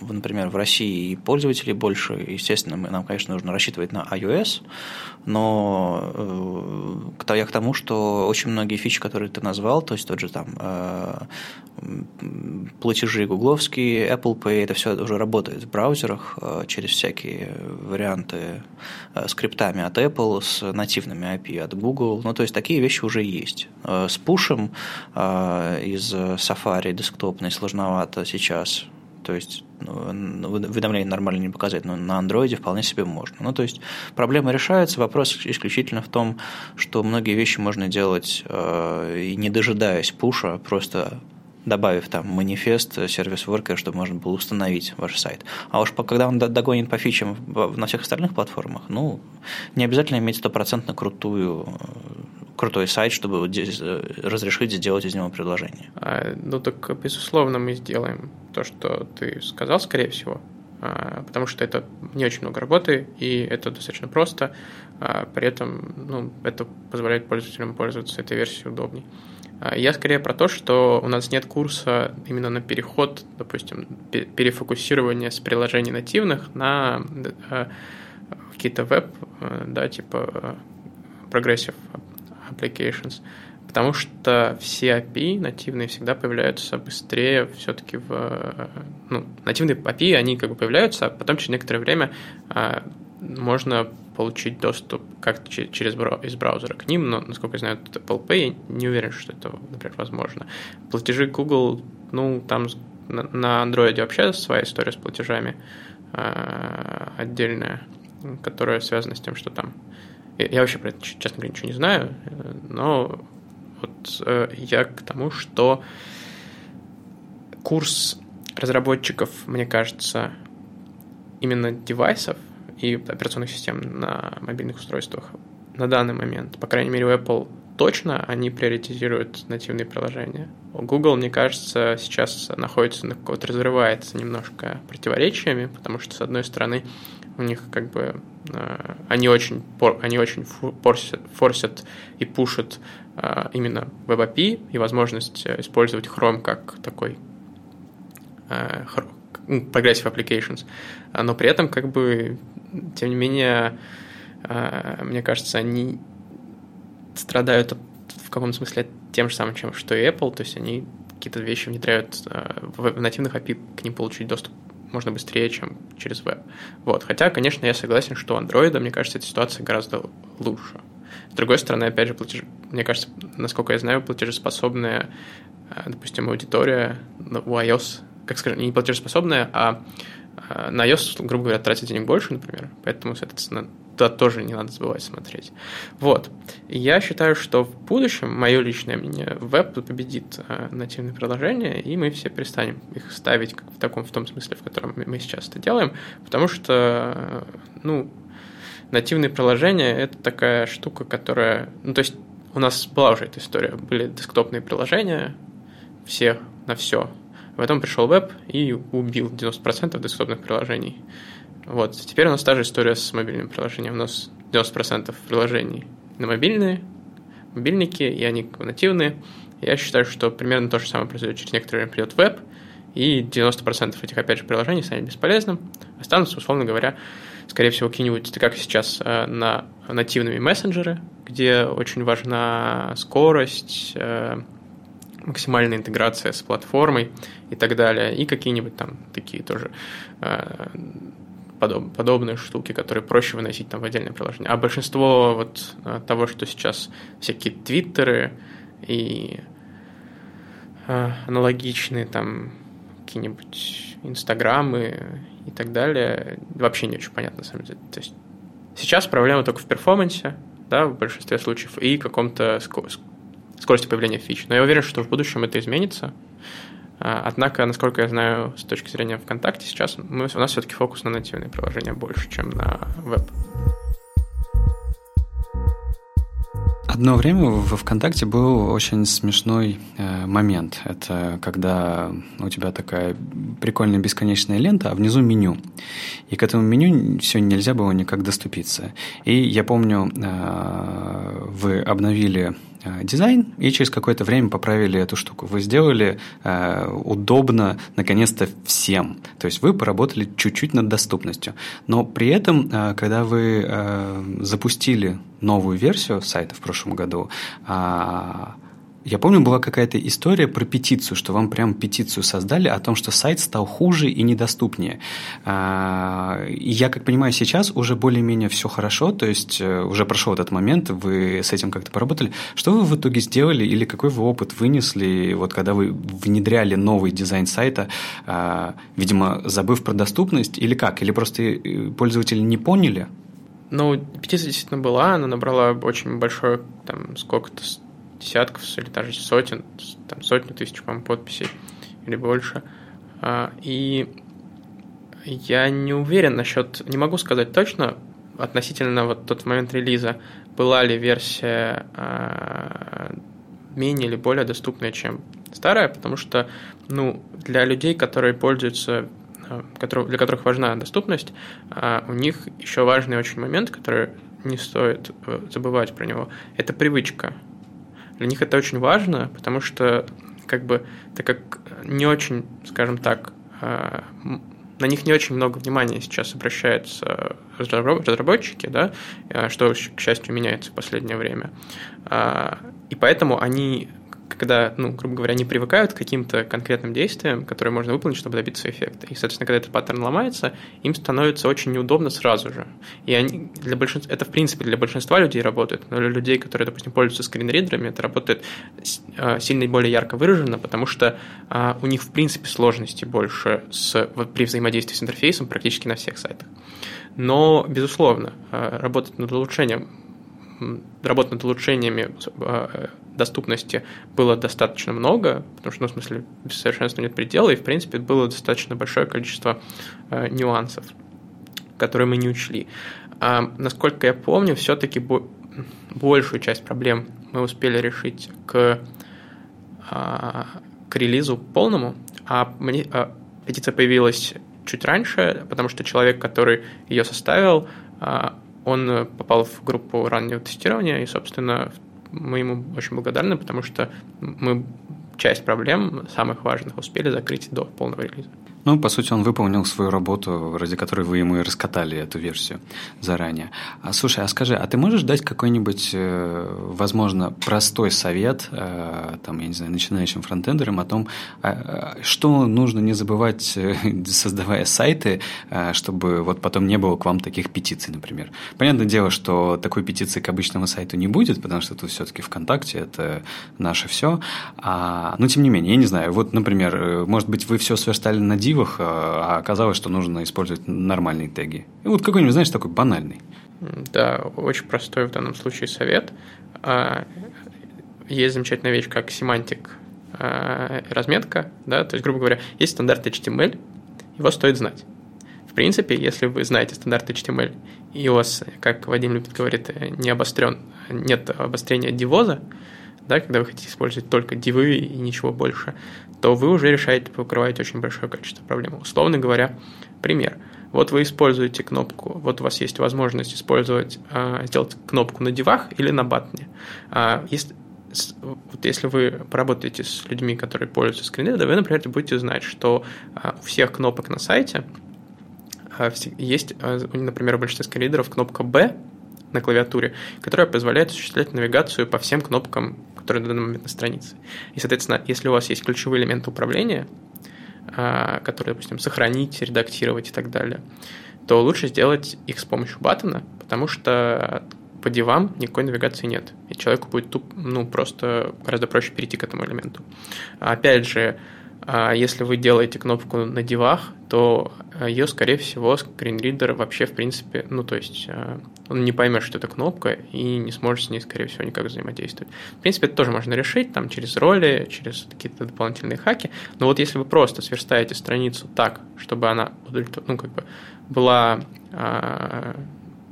например, в России и пользователей больше, естественно, нам, конечно, нужно рассчитывать на iOS, но э, я к тому, что очень многие фичи, которые ты назвал, то есть тот же там э, платежи гугловские, Apple Pay, это все уже работает в браузерах э, через всякие варианты скриптами от Apple, с нативными API от Google. Ну, то есть такие вещи уже есть. С пушем из Safari десктопной сложновато сейчас. То есть ну, уведомление нормально не показать, но на андроиде вполне себе можно. Ну, то есть проблема решается, вопрос исключительно в том, что многие вещи можно делать и не дожидаясь пуша, просто добавив там манифест, сервис worker, чтобы можно было установить ваш сайт. А уж когда он догонит по фичам на всех остальных платформах, ну, не обязательно иметь стопроцентно крутую крутой сайт, чтобы разрешить сделать из него предложение. А, ну так, безусловно, мы сделаем то, что ты сказал, скорее всего, потому что это не очень много работы, и это достаточно просто, а, при этом ну, это позволяет пользователям пользоваться этой версией удобней. А, я скорее про то, что у нас нет курса именно на переход, допустим, перефокусирование с приложений нативных на какие-то веб, да, типа progressive applications, потому что все API нативные всегда появляются быстрее все-таки в... Ну, нативные API, они как бы появляются, а потом через некоторое время а, можно получить доступ как через из браузера к ним, но, насколько я знаю, это Apple Pay, я не уверен, что это, например, возможно. Платежи Google, ну, там на Android вообще своя история с платежами а, отдельная, которая связана с тем, что там... Я вообще про это, честно говоря, ничего не знаю, но вот э, я к тому, что курс разработчиков, мне кажется, именно девайсов и операционных систем на мобильных устройствах на данный момент, по крайней мере у Apple точно, они приоритизируют нативные приложения. У Google, мне кажется, сейчас находится на какого-то разрывается немножко противоречиями, потому что, с одной стороны, у них как бы э, они очень, они очень форсят, форсят и пушат э, именно WebAPI и возможность использовать Chrome как такой э, Progressive Applications, но при этом как бы тем не менее мне кажется, они страдают в каком смысле тем же самым, чем что и Apple, то есть они какие-то вещи внедряют в нативных API, к ним получить доступ можно быстрее, чем через веб. Вот. Хотя, конечно, я согласен, что у Android, мне кажется, эта ситуация гораздо лучше. С другой стороны, опять же, платеж... мне кажется, насколько я знаю, платежеспособная, э, допустим, аудитория у iOS, как скажем, не платежеспособная, а э, на iOS, грубо говоря, тратит денег больше, например, поэтому, соответственно, туда тоже не надо забывать смотреть. Вот. Я считаю, что в будущем, мое личное мнение, веб победит э, нативные приложения, и мы все перестанем их ставить в таком, в том смысле, в котором мы сейчас это делаем, потому что, ну, нативные приложения — это такая штука, которая... Ну, то есть у нас была уже эта история. Были десктопные приложения, все на все. Потом пришел веб и убил 90% десктопных приложений. Вот. Теперь у нас та же история с мобильным приложением. У нас 90% приложений на мобильные, мобильники, и они нативные. Я считаю, что примерно то же самое произойдет через некоторое время придет веб, и 90% этих, опять же, приложений станет бесполезным, останутся, условно говоря, скорее всего, какие-нибудь, как сейчас, э, на нативными мессенджеры, где очень важна скорость, э, максимальная интеграция с платформой и так далее, и какие-нибудь там такие тоже э, подоб, подобные штуки, которые проще выносить там в отдельное приложение. А большинство вот того, что сейчас всякие твиттеры и аналогичные там какие-нибудь инстаграмы и так далее, вообще не очень понятно на самом деле. То есть сейчас проблема только в перформансе, да, в большинстве случаев, и каком-то скорости появления фич. Но я уверен, что в будущем это изменится, а, однако, насколько я знаю, с точки зрения ВКонтакте, сейчас мы, у нас все-таки фокус на нативные приложения больше, чем на веб. Одно время во ВКонтакте был очень смешной э, момент. Это когда у тебя такая прикольная бесконечная лента, а внизу меню. И к этому меню все нельзя было никак доступиться. И я помню, э, вы обновили дизайн и через какое-то время поправили эту штуку. Вы сделали э, удобно, наконец-то, всем. То есть вы поработали чуть-чуть над доступностью. Но при этом, э, когда вы э, запустили новую версию сайта в прошлом году, э, я помню, была какая-то история про петицию, что вам прям петицию создали о том, что сайт стал хуже и недоступнее. А, я, как понимаю, сейчас уже более-менее все хорошо, то есть э, уже прошел этот момент, вы с этим как-то поработали. Что вы в итоге сделали или какой вы опыт вынесли, вот когда вы внедряли новый дизайн сайта, а, видимо, забыв про доступность или как? Или просто э, пользователи не поняли? Ну, петиция действительно была, она набрала очень большое, там, сколько-то десятков или даже сотен, там сотни тысяч, по-моему, подписей или больше. А, и я не уверен насчет, не могу сказать точно относительно вот тот момент релиза, была ли версия а, менее или более доступная, чем старая, потому что ну, для людей, которые пользуются а, для которых важна доступность, у них еще важный очень момент, который не стоит э, забывать про него, это привычка. Для них это очень важно, потому что как бы так как не очень, скажем так, а, на них не очень много внимания сейчас обращаются разработчики, да, что, к счастью, меняется в последнее время. И поэтому они когда, ну, грубо говоря, они привыкают к каким-то конкретным действиям, которые можно выполнить, чтобы добиться эффекта. И, соответственно, когда этот паттерн ломается, им становится очень неудобно сразу же. И они для большинства, это, в принципе, для большинства людей работает, но для людей, которые, допустим, пользуются скринридерами, это работает а, сильно более ярко выражено, потому что а, у них, в принципе, сложности больше с, при взаимодействии с интерфейсом практически на всех сайтах. Но, безусловно, а, работать над улучшением работать над улучшениями доступности было достаточно много, потому что, ну, в смысле, без совершенства нет предела, и, в принципе, было достаточно большое количество э, нюансов, которые мы не учли. А, насколько я помню, все-таки бо- большую часть проблем мы успели решить к, а, к релизу полному, а, мне, а петиция появилась чуть раньше, потому что человек, который ее составил, а, он попал в группу раннего тестирования, и, собственно, мы ему очень благодарны, потому что мы часть проблем, самых важных, успели закрыть до полного релиза. Ну, по сути, он выполнил свою работу, ради которой вы ему и раскатали эту версию заранее. А, слушай, а скажи, а ты можешь дать какой-нибудь, э, возможно, простой совет, э, там, я не знаю, начинающим фронтендерам о том, а, что нужно не забывать, э, создавая сайты, чтобы вот потом не было к вам таких петиций, например. Понятное дело, что такой петиции к обычному сайту не будет, потому что тут все-таки ВКонтакте это наше все. А, но тем не менее, я не знаю, вот, например, может быть, вы все сверстали на дивах, а оказалось, что нужно использовать нормальные теги. И вот какой-нибудь, знаешь, такой банальный. Да, очень простой в данном случае совет. А, есть замечательная вещь, как семантик а, разметка, да, то есть, грубо говоря, есть стандарт HTML, его стоит знать. В принципе, если вы знаете стандарт HTML, и у вас, как Вадим любит говорить, не обострен, нет обострения дивоза, да, когда вы хотите использовать только дивы и ничего больше, то вы уже решаете, покрываете очень большое количество проблем. Условно говоря, пример. Вот вы используете кнопку, вот у вас есть возможность использовать, а, сделать кнопку на дивах или на батне. А, если, вот если вы поработаете с людьми, которые пользуются скринридером, вы, например, будете знать, что а, у всех кнопок на сайте есть, например, у большинства скринридеров кнопка B на клавиатуре, которая позволяет осуществлять навигацию по всем кнопкам которые на данный момент на странице. И, соответственно, если у вас есть ключевые элементы управления, а, которые, допустим, сохранить, редактировать и так далее, то лучше сделать их с помощью баттона, потому что по дивам никакой навигации нет. И человеку будет туп, ну, просто гораздо проще перейти к этому элементу. Опять же, а если вы делаете кнопку на дивах, то э, ее, скорее всего, скринридер вообще, в принципе, ну, то есть э, он не поймет, что это кнопка, и не сможет с ней, скорее всего, никак взаимодействовать. В принципе, это тоже можно решить, там, через роли, через какие-то дополнительные хаки, но вот если вы просто сверстаете страницу так, чтобы она, ну, как бы, была э,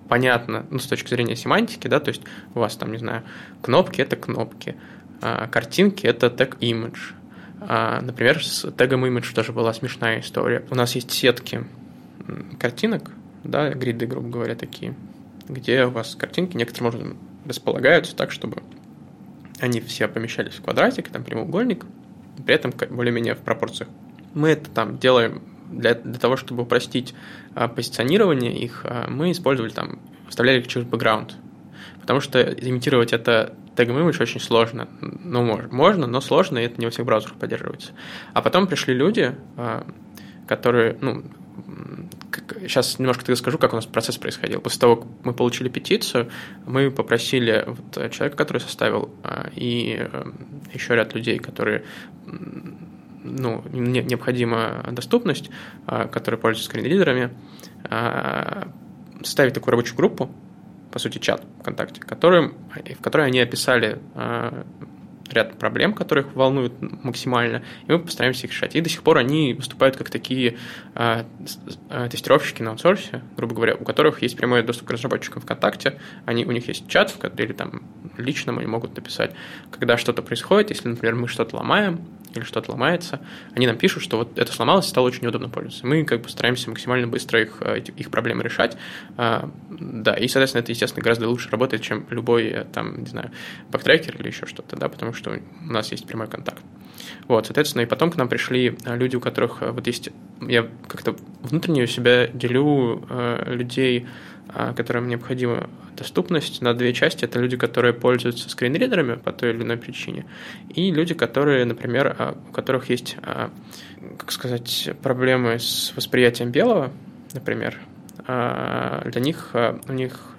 понятна, ну, с точки зрения семантики, да, то есть у вас там, не знаю, кнопки – это кнопки, а картинки – это тег image, а, например, с тегом image тоже была смешная история. У нас есть сетки картинок, да, гриды, грубо говоря, такие, где у вас картинки некоторым образом располагаются так, чтобы они все помещались в квадратик, там прямоугольник, при этом более-менее в пропорциях. Мы это там делаем для, для того, чтобы упростить а, позиционирование их, а, мы использовали там, вставляли их через бэкграунд. Потому что имитировать это Tag Image очень сложно. Ну, можно, но сложно, и это не во всех браузерах поддерживается. А потом пришли люди, а, которые, ну, сейчас немножко тогда скажу, как у нас процесс происходил. После того, как мы получили петицию, мы попросили вот человека, который составил, а, и э, еще ряд людей, которые ну, необходима доступность, а, которые пользуются скринридерами, составить такую рабочую группу, по сути, чат ВКонтакте, которым, в которой они описали э, ряд проблем, которых волнуют максимально, и мы постараемся их решать. И до сих пор они выступают как такие э, тестировщики на аутсорсе, грубо говоря, у которых есть прямой доступ к разработчикам ВКонтакте, они, у них есть чат, или там лично они могут написать, когда что-то происходит, если, например, мы что-то ломаем, или что-то ломается, они нам пишут, что вот это сломалось стало очень неудобно пользоваться. Мы как бы стараемся максимально быстро их, э, их проблемы решать. А, да, и, соответственно, это, естественно, гораздо лучше работает, чем любой, э, там, не знаю, бактрекер или еще что-то, да, потому что у нас есть прямой контакт. Вот, соответственно, и потом к нам пришли люди, у которых вот есть... Я как-то внутренне у себя делю людей, которым необходима доступность на две части. Это люди, которые пользуются скринридерами по той или иной причине, и люди, которые, например, у которых есть, как сказать, проблемы с восприятием белого, например, для них у них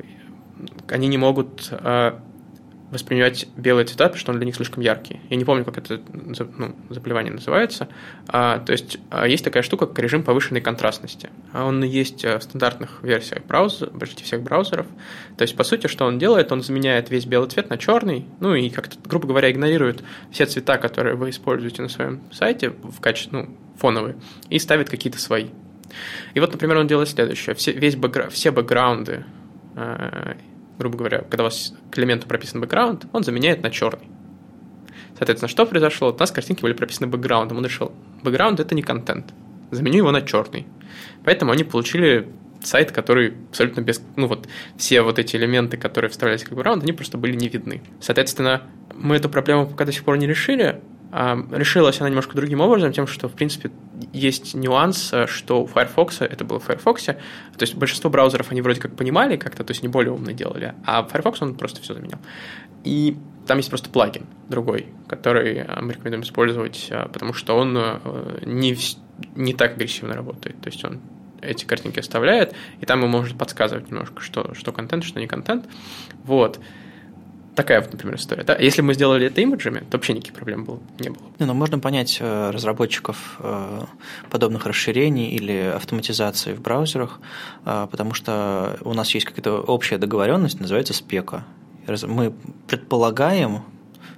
они не могут воспринимать белые цвета, потому что он для них слишком яркий. Я не помню, как это ну, заболевание называется. А, то есть а, есть такая штука, как режим повышенной контрастности. А он есть в стандартных версиях браузера, почти всех браузеров. То есть, по сути, что он делает, он заменяет весь белый цвет на черный, ну и как-то, грубо говоря, игнорирует все цвета, которые вы используете на своем сайте в качестве, ну, фоновые, и ставит какие-то свои. И вот, например, он делает следующее. Все, весь бэкгра... все бэкграунды а, грубо говоря, когда у вас к элементу прописан бэкграунд, он заменяет на черный. Соответственно, что произошло? У нас картинки были прописаны бэкграундом. Он решил, бэкграунд – это не контент. Заменю его на черный. Поэтому они получили сайт, который абсолютно без... Ну вот, все вот эти элементы, которые вставлялись как бэкграунд, они просто были не видны. Соответственно, мы эту проблему пока до сих пор не решили, решилась она немножко другим образом, тем, что, в принципе, есть нюанс, э, что у Firefox, это было в Firefox, то есть большинство браузеров они вроде как понимали как-то, то есть не более умно делали, а Firefox он просто все заменял. И там есть просто плагин другой, который э, мы рекомендуем использовать, э, потому что он не, не так агрессивно работает, то есть он эти картинки оставляет, и там ему может подсказывать немножко, что, что контент, что не контент. Вот. Такая например, история. Да? Если бы мы сделали это имиджами, то вообще никаких проблем было, не было. Не, ну, можно понять э, разработчиков э, подобных расширений или автоматизации в браузерах, э, потому что у нас есть какая-то общая договоренность, называется спека. Мы предполагаем,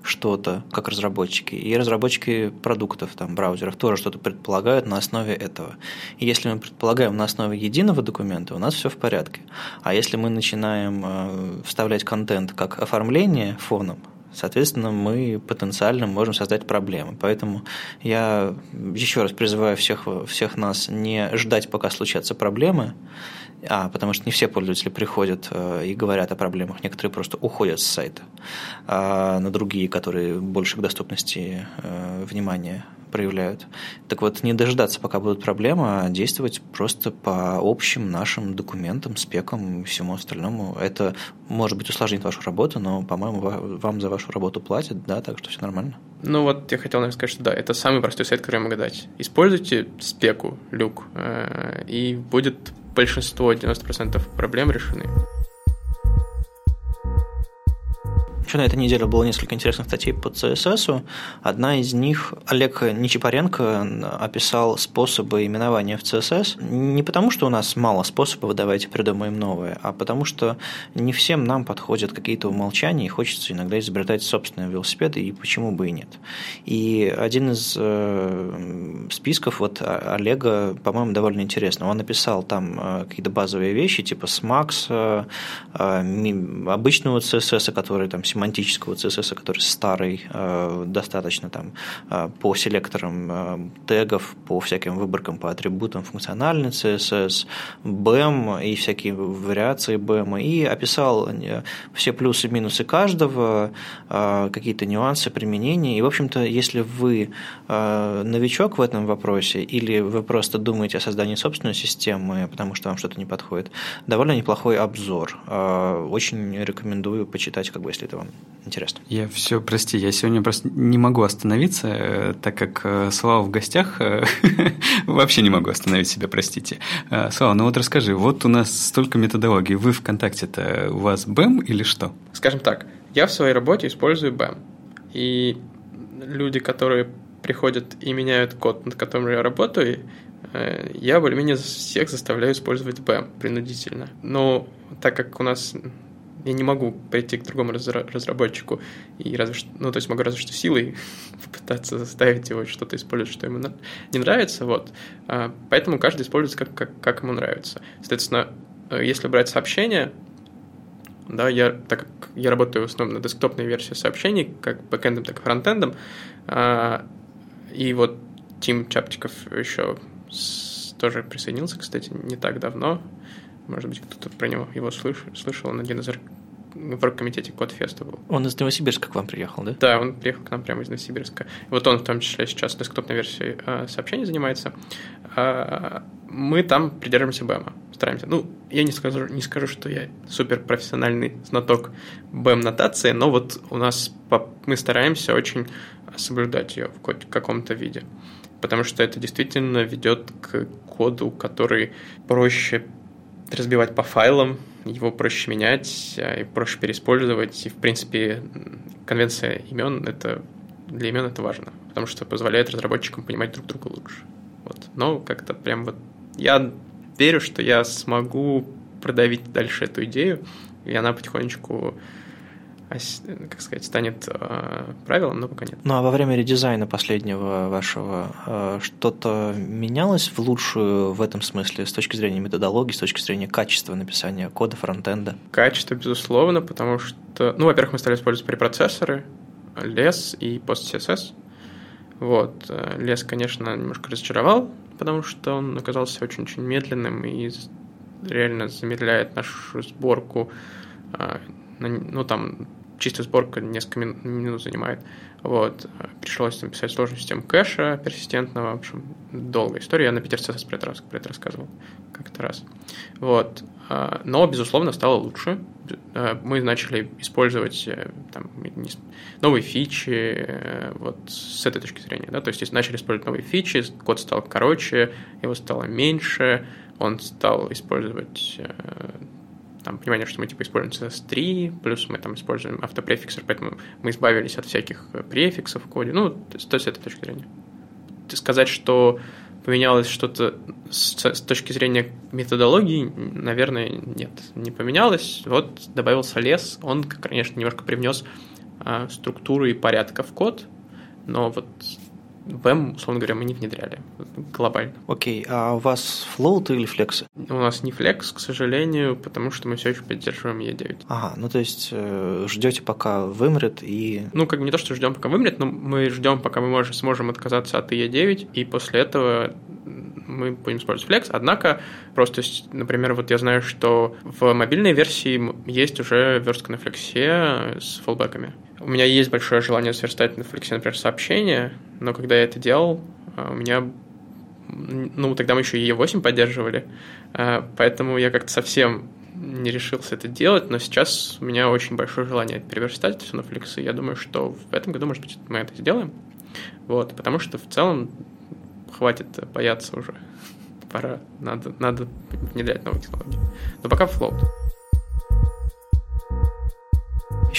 что-то, как разработчики, и разработчики продуктов, там, браузеров тоже что-то предполагают на основе этого. И если мы предполагаем на основе единого документа, у нас все в порядке. А если мы начинаем э, вставлять контент как оформление фоном, соответственно, мы потенциально можем создать проблемы. Поэтому я еще раз призываю всех, всех нас не ждать, пока случатся проблемы, а, потому что не все пользователи приходят э, и говорят о проблемах, некоторые просто уходят с сайта а на другие, которые больше к доступности э, внимания проявляют. Так вот, не дождаться, пока будут проблемы, а действовать просто по общим нашим документам, спекам и всему остальному. Это, может быть, усложнит вашу работу, но, по-моему, вам за вашу работу платят, да, так что все нормально. Ну вот я хотел, наверное, сказать, что да, это самый простой сайт, который я могу дать. Используйте спеку, люк, э, и будет большинство, 90% проблем решены. Еще на этой неделе было несколько интересных статей по CSS. Одна из них Олег Нечипаренко описал способы именования в CSS. Не потому, что у нас мало способов, давайте придумаем новые, а потому что не всем нам подходят какие-то умолчания, и хочется иногда изобретать собственные велосипеды, и почему бы и нет. И один из э, списков вот Олега, по-моему, довольно интересный. Он написал там э, какие-то базовые вещи, типа SMAX, э, обычного CSS, который там семантического CSS, который старый, э, достаточно там э, по селекторам э, тегов, по всяким выборкам, по атрибутам функциональный CSS, BEM и всякие вариации BEM, и описал все плюсы и минусы каждого, какие-то нюансы применения. И, в общем-то, если вы новичок в этом вопросе, или вы просто думаете о создании собственной системы, потому что вам что-то не подходит, довольно неплохой обзор. Очень рекомендую почитать, как бы, если это вам интересно. Я все, прости, я сегодня просто не могу остановиться, э, так как э, Слава в гостях, э, вообще не могу остановить себя, простите. Слава, ну вот расскажи, вот у нас столько методологий, вы ВКонтакте-то у вас BEM или что? Скажем так, я в своей работе использую BEM, и люди, которые приходят и меняют код, над которым я работаю, я более-менее всех заставляю использовать BEM принудительно. Но так как у нас я не могу прийти к другому разработчику и разве что, ну, то есть могу разве что силой попытаться заставить его что-то использовать, что ему не нравится, вот. А, поэтому каждый использует как, как, как ему нравится. Соответственно, э, если брать сообщения, да, я, так как я работаю в основном на десктопной версии сообщений, как бэкэндом, так и фронтендом, а, и вот Тим Чапчиков еще тоже присоединился, кстати, не так давно, может быть, кто-то про него его слышал, слышал, он один из в оргкомитете Кодфеста был. Он из Новосибирска к вам приехал, да? Да, он приехал к нам прямо из Новосибирска. Вот он в том числе сейчас десктопной версией э, сообщений занимается. Э, мы там придерживаемся БЭМа, стараемся. Ну, я не скажу, не скажу, что я супер профессиональный знаток БЭМ-нотации, но вот у нас мы стараемся очень соблюдать ее в каком-то виде. Потому что это действительно ведет к коду, который проще разбивать по файлам, его проще менять а, и проще переиспользовать. И, в принципе, конвенция имен это для имен это важно, потому что позволяет разработчикам понимать друг друга лучше. Вот. Но как-то прям вот я верю, что я смогу продавить дальше эту идею, и она потихонечку как сказать, станет э, правилом, но пока нет. Ну а во время редизайна последнего вашего э, что-то менялось в лучшую в этом смысле с точки зрения методологии, с точки зрения качества написания кода фронтенда? Качество, безусловно, потому что, ну, во-первых, мы стали использовать препроцессоры, LES и PostCSS. Вот. LES, конечно, немножко разочаровал, потому что он оказался очень-очень медленным и реально замедляет нашу сборку ну, там, чистая сборка несколько минут занимает. Вот. Пришлось там писать сложную систему кэша персистентного. В общем, долгая история. Я на Питер CSS про это, про это рассказывал как-то раз. Вот. А, но, безусловно, стало лучше. А, мы начали использовать э, там, новые фичи э, вот с этой точки зрения. Да? То есть, начали использовать новые фичи, код стал короче, его стало меньше, он стал использовать э, там, понимание, что мы типа используем CS3, плюс мы там используем автопрефиксер, поэтому мы избавились от всяких э, префиксов в коде. Ну, то есть, с этой точки зрения. Сказать, что поменялось что-то с, с точки зрения методологии, наверное, нет, не поменялось. Вот добавился лес, он, конечно, немножко привнес а, структуру и порядка в код, но вот VM, условно говоря, мы не внедряли глобально. Окей, okay. а у вас float или флексы? У нас не флекс, к сожалению, потому что мы все еще поддерживаем E9. Ага, ну то есть э, ждете, пока вымрет и... Ну, как бы не то, что ждем, пока вымрет, но мы ждем, пока мы можем, сможем отказаться от E9, и после этого мы будем использовать Flex. Однако, просто, например, вот я знаю, что в мобильной версии есть уже верстка на флексе с фоллбеками. У меня есть большое желание сверстать на флексе, например, сообщения, но когда я это делал, а, у меня ну, тогда мы еще и E8 поддерживали, а, поэтому я как-то совсем не решился это делать, но сейчас у меня очень большое желание переверстать все на и я думаю, что в этом году, может быть, мы это сделаем. Вот, потому что в целом хватит бояться уже. Пора, надо, надо внедрять новые технологии. Но пока флоут.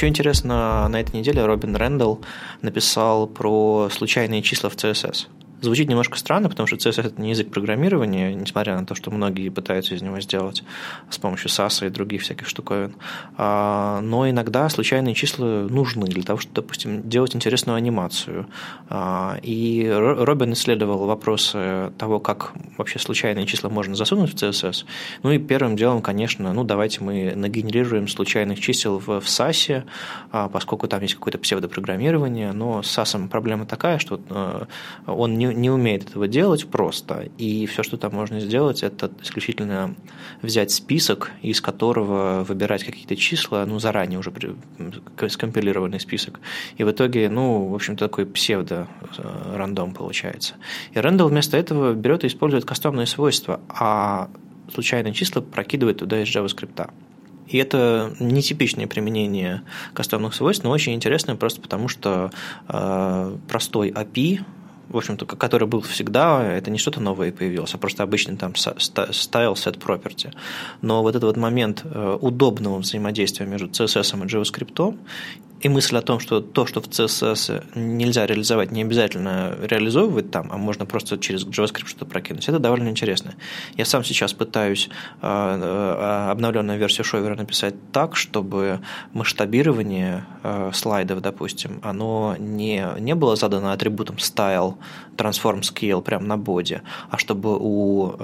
Еще интересно, на этой неделе Робин Рэндалл написал про случайные числа в CSS. Звучит немножко странно, потому что CSS – это не язык программирования, несмотря на то, что многие пытаются из него сделать с помощью SAS и других всяких штуковин. А, но иногда случайные числа нужны для того, чтобы, допустим, делать интересную анимацию. А, и Робин исследовал вопросы того, как вообще случайные числа можно засунуть в CSS. Ну и первым делом, конечно, ну давайте мы нагенерируем случайных чисел в, в SAS, а, поскольку там есть какое-то псевдопрограммирование, но с SAS проблема такая, что э, он не, не умеет этого делать просто, и все, что там можно сделать, это исключительно взять список, из которого выбирать какие-то числа, ну, заранее уже скомпилированный список, и в итоге, ну, в общем, такой псевдо-рандом э, получается. И Рэндалл вместо этого берет и использует кастомные свойства, а случайные числа прокидывает туда из JavaScript. И это нетипичное применение кастомных свойств, но очень интересное просто потому, что э, простой API в общем-то, который был всегда, это не что-то новое появилось, а просто обычный там style set property. Но вот этот вот момент э, удобного взаимодействия между CSS и JavaScript и мысль о том, что то, что в CSS нельзя реализовать, не обязательно реализовывать там, а можно просто через JavaScript что-то прокинуть, это довольно интересно. Я сам сейчас пытаюсь э, э, обновленную версию шовера написать так, чтобы масштабирование э, слайдов, допустим, оно не, не было задано атрибутом style, transform scale прямо на боди, а чтобы у,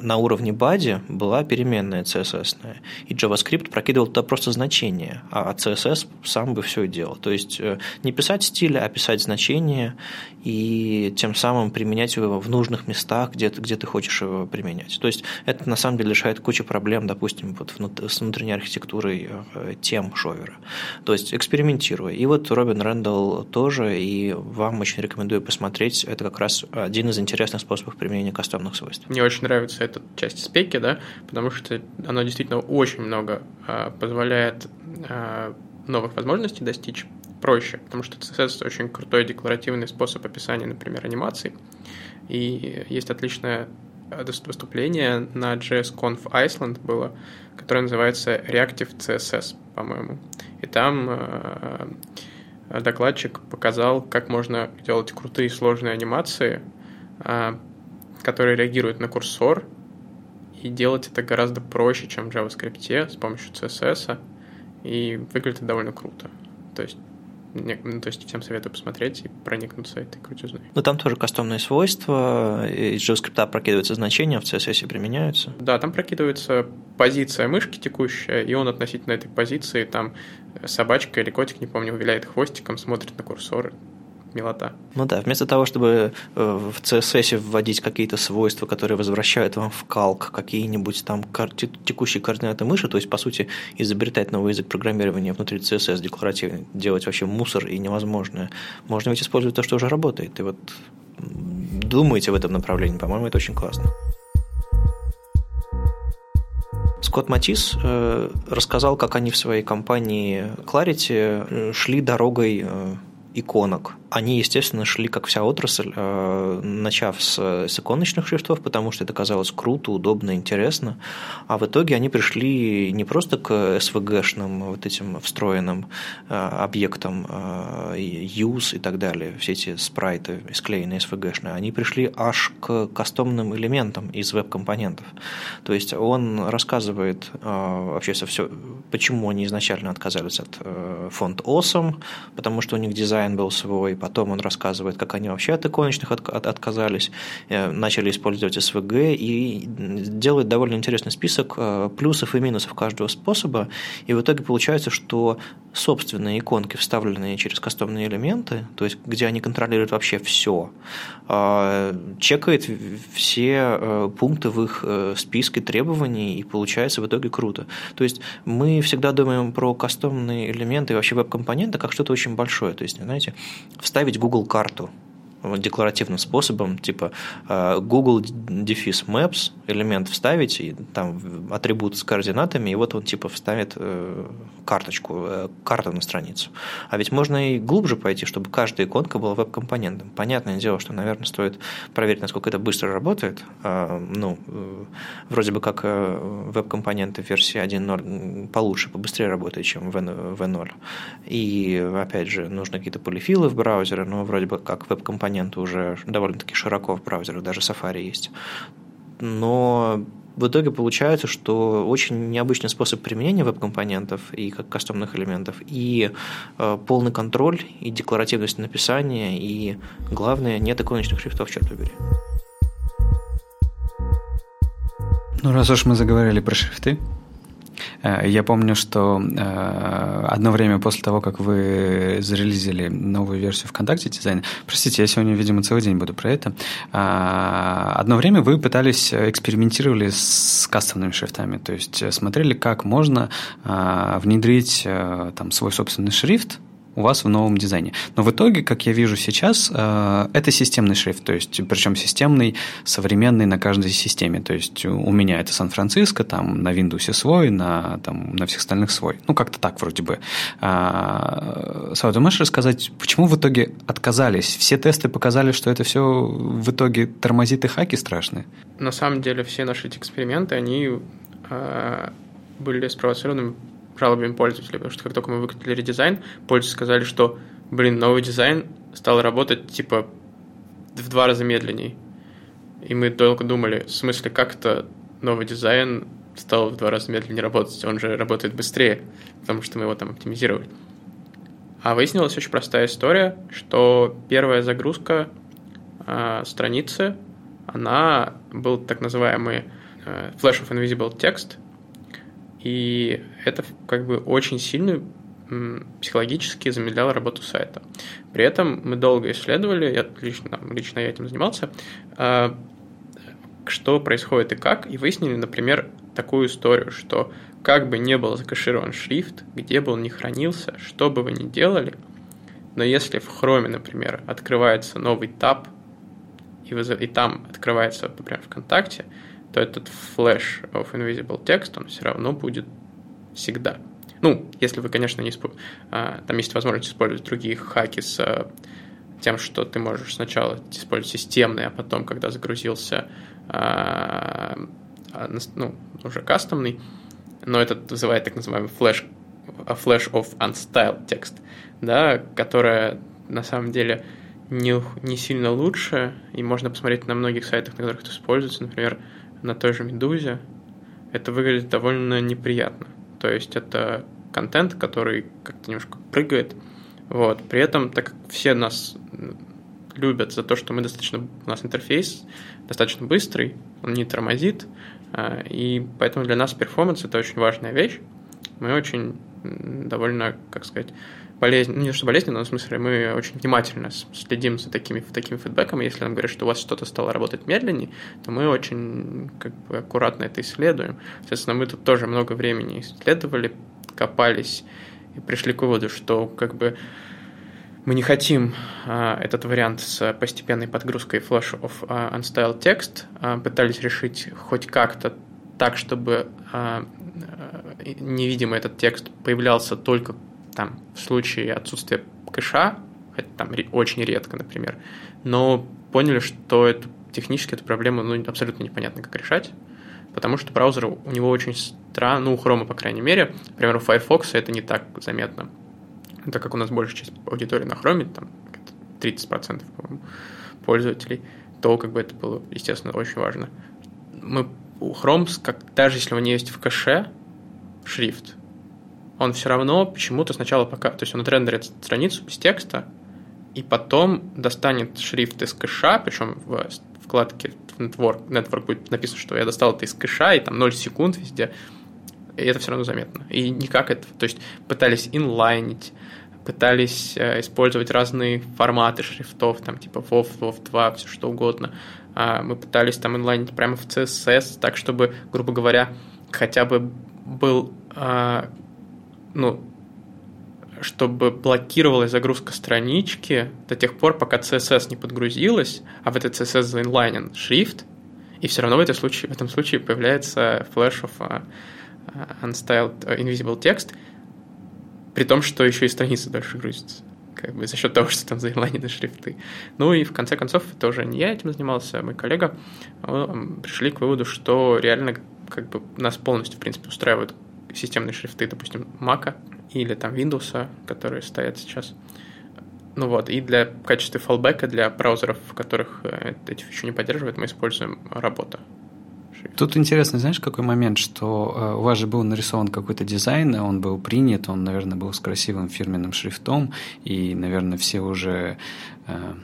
на уровне body была переменная CSS. И JavaScript прокидывал туда просто значение, а CSS сам бы все делал. То есть э, не писать стиль, а писать значения и тем самым применять его в нужных местах, где, где ты хочешь его применять. То есть это на самом деле решает кучу проблем, допустим, вот с внутренней архитектурой э, тем шовера. То есть экспериментируя. И вот Робин Рэндалл тоже, и вам очень рекомендую посмотреть. Это как раз один из интересных способов применения кастомных свойств. Мне очень нравится эта часть спеки, да, потому что оно действительно очень много а, позволяет новых возможностей достичь проще, потому что CSS – очень крутой декларативный способ описания, например, анимаций. И есть отличное э, выступление на JSConf Iceland было, которое называется Reactive CSS, по-моему. И там э, докладчик показал, как можно делать крутые сложные анимации, э, которые реагируют на курсор, и делать это гораздо проще, чем в JavaScript с помощью CSS, и выглядит довольно круто. То есть ну, то есть всем советую посмотреть и проникнуться этой крутизной. Ну, там тоже кастомные свойства, из JavaScript прокидываются значения, в CSS применяются. Да, там прокидывается позиция мышки текущая, и он относительно этой позиции, там собачка или котик, не помню, виляет хвостиком, смотрит на курсор, милота. Ну да, вместо того, чтобы э, в CSS вводить какие-то свойства, которые возвращают вам в калк какие-нибудь там текущие координаты мыши, то есть, по сути, изобретать новый язык программирования внутри CSS декларативно, делать вообще мусор и невозможное, можно ведь использовать то, что уже работает. И вот думайте в этом направлении, по-моему, это очень классно. Скотт Матис э, рассказал, как они в своей компании Clarity э, шли дорогой иконок – они, естественно, шли, как вся отрасль, э, начав с, с иконочных шрифтов, потому что это казалось круто, удобно, интересно, а в итоге они пришли не просто к SVG-шным вот этим встроенным э, объектам э, use и так далее, все эти спрайты склеенные SVG-шные, они пришли аж к кастомным элементам из веб-компонентов. То есть он рассказывает вообще все, почему они изначально отказались от фонд Awesome, потому что у них дизайн был свой, потом он рассказывает, как они вообще от иконочных от, от, отказались, э, начали использовать SVG и делает довольно интересный список э, плюсов и минусов каждого способа, и в итоге получается, что собственные иконки, вставленные через кастомные элементы, то есть где они контролируют вообще все, э, чекает все пункты в их списке требований, и получается в итоге круто. То есть мы всегда думаем про кастомные элементы и вообще веб-компоненты как что-то очень большое. То есть, знаете, вставить Google карту декларативным способом, типа э, Google дефис Maps, элемент вставить, и там атрибут с координатами, и вот он типа вставит э, карточку, э, карту на страницу. А ведь можно и глубже пойти, чтобы каждая иконка была веб-компонентом. Понятное дело, что, наверное, стоит проверить, насколько это быстро работает. Ну, вроде бы как веб-компоненты версии 1.0 получше, побыстрее работают, чем V0. И, опять же, нужны какие-то полифилы в браузере, но вроде бы как веб-компоненты компоненты уже довольно-таки широко в браузерах, даже Safari есть. Но в итоге получается, что очень необычный способ применения веб-компонентов и как кастомных элементов, и э, полный контроль, и декларативность написания, и, главное, нет иконочных шрифтов, черт побери. Ну, раз уж мы заговорили про шрифты, я помню, что э, одно время после того, как вы зарелизили новую версию ВКонтакте дизайна, простите, я сегодня, видимо, целый день буду про это, э, одно время вы пытались, экспериментировали с кастомными шрифтами, то есть смотрели, как можно внедрить там свой собственный шрифт у вас в новом дизайне. Но в итоге, как я вижу сейчас, э, это системный шрифт, то есть причем системный, современный на каждой системе. То есть у меня это Сан-Франциско, там на Windows свой, на, там, на всех остальных свой. Ну, как-то так вроде бы. А, Сава, ты можешь рассказать, почему в итоге отказались? Все тесты показали, что это все в итоге тормозит и хаки страшные? На самом деле все наши эти эксперименты, они э, были спровоцированы жалобами пользователей, потому что как только мы выкатили редизайн, пользователи сказали, что, блин, новый дизайн стал работать, типа, в два раза медленнее. И мы долго думали, в смысле, как это новый дизайн стал в два раза медленнее работать, он же работает быстрее, потому что мы его там оптимизировали. А выяснилась очень простая история, что первая загрузка э, страницы, она был так называемый э, Flash of Invisible Text, и это как бы очень сильно психологически замедляла работу сайта. При этом мы долго исследовали, я, лично, лично я этим занимался, а, что происходит и как, и выяснили, например, такую историю, что как бы не был закэширован шрифт, где бы он ни хранился, что бы вы ни делали, но если в Chrome, например, открывается новый таб, и, вы, и там открывается, например, ВКонтакте, то этот flash of invisible text, он все равно будет всегда. Ну, если вы, конечно, не используете... Там есть возможность использовать другие хаки с а, тем, что ты можешь сначала использовать системный, а потом, когда загрузился а, а, ну, уже кастомный, но это вызывает так называемый flash, flash of unstyled text, да, которая на самом деле не, не сильно лучше, и можно посмотреть на многих сайтах, на которых это используется, например, на той же Медузе, это выглядит довольно неприятно. То есть это контент, который как-то немножко прыгает. Вот. При этом, так как все нас любят за то, что мы достаточно, у нас интерфейс достаточно быстрый, он не тормозит, а, и поэтому для нас перформанс это очень важная вещь. Мы очень довольно, как сказать, болезненно, не что болезненно, но в смысле мы очень внимательно следим за такими, такими фидбэками. Если нам говорят, что у вас что-то стало работать медленнее, то мы очень как бы, аккуратно это исследуем. Соответственно, мы тут тоже много времени исследовали, копались и пришли к выводу, что как бы мы не хотим а, этот вариант с постепенной подгрузкой Flash of а, Unstyled Text. А, пытались решить хоть как-то так, чтобы а, невидимый этот текст появлялся только там в случае отсутствия кэша, хотя там очень редко, например, но поняли, что это, технически эту проблему ну, абсолютно непонятно, как решать, потому что браузер у него очень странно, ну, у Chrome, по крайней мере, например, у Firefox это не так заметно, так как у нас большая часть аудитории на Chrome, там 30% по-моему, пользователей, то как бы это было, естественно, очень важно. Мы у Chrome, как, даже если у него есть в кэше шрифт, он все равно почему-то сначала пока, то есть он отрендерит страницу без текста, и потом достанет шрифт из кэша, причем в вкладке Network, Network будет написано, что я достал это из кэша, и там 0 секунд везде, и это все равно заметно. И никак это, то есть пытались инлайнить, пытались э, использовать разные форматы шрифтов, там типа WoW, WoW 2, все что угодно. А мы пытались там инлайнить прямо в CSS, так чтобы, грубо говоря, хотя бы был а, ну, чтобы блокировалась загрузка странички до тех пор, пока CSS не подгрузилась, а в этот CSS заинлайнен шрифт, и все равно в, этом случае, в этом случае появляется flash of uh, unstyled uh, invisible text, при том, что еще и страница дольше грузится как бы за счет того, что там заинлайнены шрифты. Ну и в конце концов, тоже не я этим занимался, а мой коллега, пришли к выводу, что реально как бы нас полностью, в принципе, устраивают системные шрифты, допустим, Mac или там Windows, которые стоят сейчас. Ну вот, и для качестве фаллбека для браузеров, в которых э, эти фичи не поддерживают, мы используем работа. Тут интересно, знаешь, какой момент, что э, у вас же был нарисован какой-то дизайн, он был принят, он, наверное, был с красивым фирменным шрифтом, и, наверное, все уже э,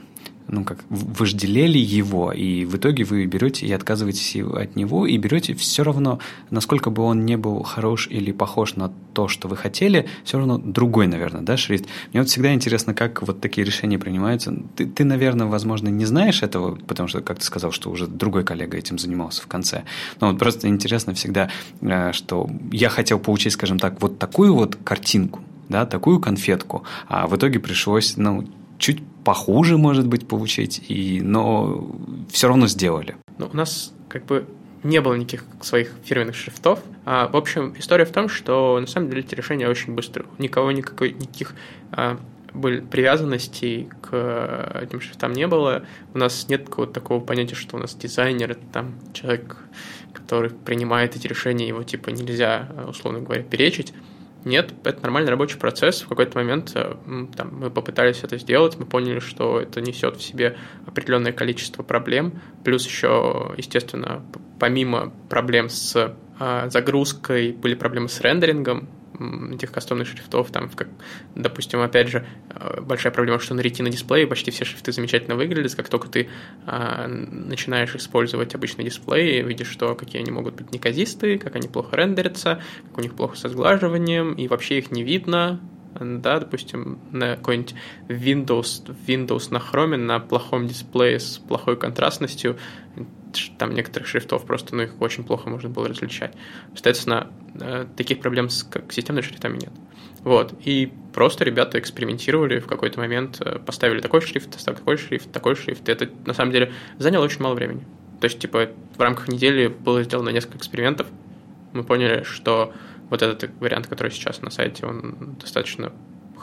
ну, как вожделели его, и в итоге вы берете и отказываетесь от него, и берете все равно, насколько бы он не был хорош или похож на то, что вы хотели, все равно другой, наверное, да, шрифт. Мне вот всегда интересно, как вот такие решения принимаются. Ты, ты, наверное, возможно, не знаешь этого, потому что, как ты сказал, что уже другой коллега этим занимался в конце. Но вот просто интересно всегда, э, что я хотел получить, скажем так, вот такую вот картинку, да, такую конфетку, а в итоге пришлось, ну, чуть похуже, может быть, получить, и, но все равно сделали. Ну, у нас как бы не было никаких своих фирменных шрифтов. А, в общем, история в том, что на самом деле эти решения очень быстрые. Никого никакой, никаких а, были привязанностей к этим шрифтам не было. У нас нет какого-то такого понятия, что у нас дизайнер это там человек, который принимает эти решения, его типа нельзя, условно говоря, перечить. Нет, это нормальный рабочий процесс. В какой-то момент э, там, мы попытались это сделать, мы поняли, что это несет в себе определенное количество проблем. Плюс еще, естественно, помимо проблем с а, загрузкой, были проблемы с рендерингом этих кастомных шрифтов, там, как, допустим, опять же, э, большая проблема, что на Retina дисплее почти все шрифты замечательно выглядят, как только ты а, начинаешь использовать обычный дисплей, видишь, что какие они могут быть неказистые, как они плохо рендерятся, как у них плохо со сглаживанием, и вообще их не видно, да, допустим, на какой-нибудь Windows, Windows на Chrome на плохом дисплее с плохой контрастностью, там некоторых шрифтов просто, ну, их очень плохо можно было различать. Соответственно, э, таких проблем с как системными шрифтами нет. Вот, и просто ребята экспериментировали в какой-то момент, э, поставили такой шрифт, такой шрифт, такой шрифт. Это, на самом деле, заняло очень мало времени. То есть, типа, в рамках недели было сделано несколько экспериментов. Мы поняли, что вот этот вариант, который сейчас на сайте, он достаточно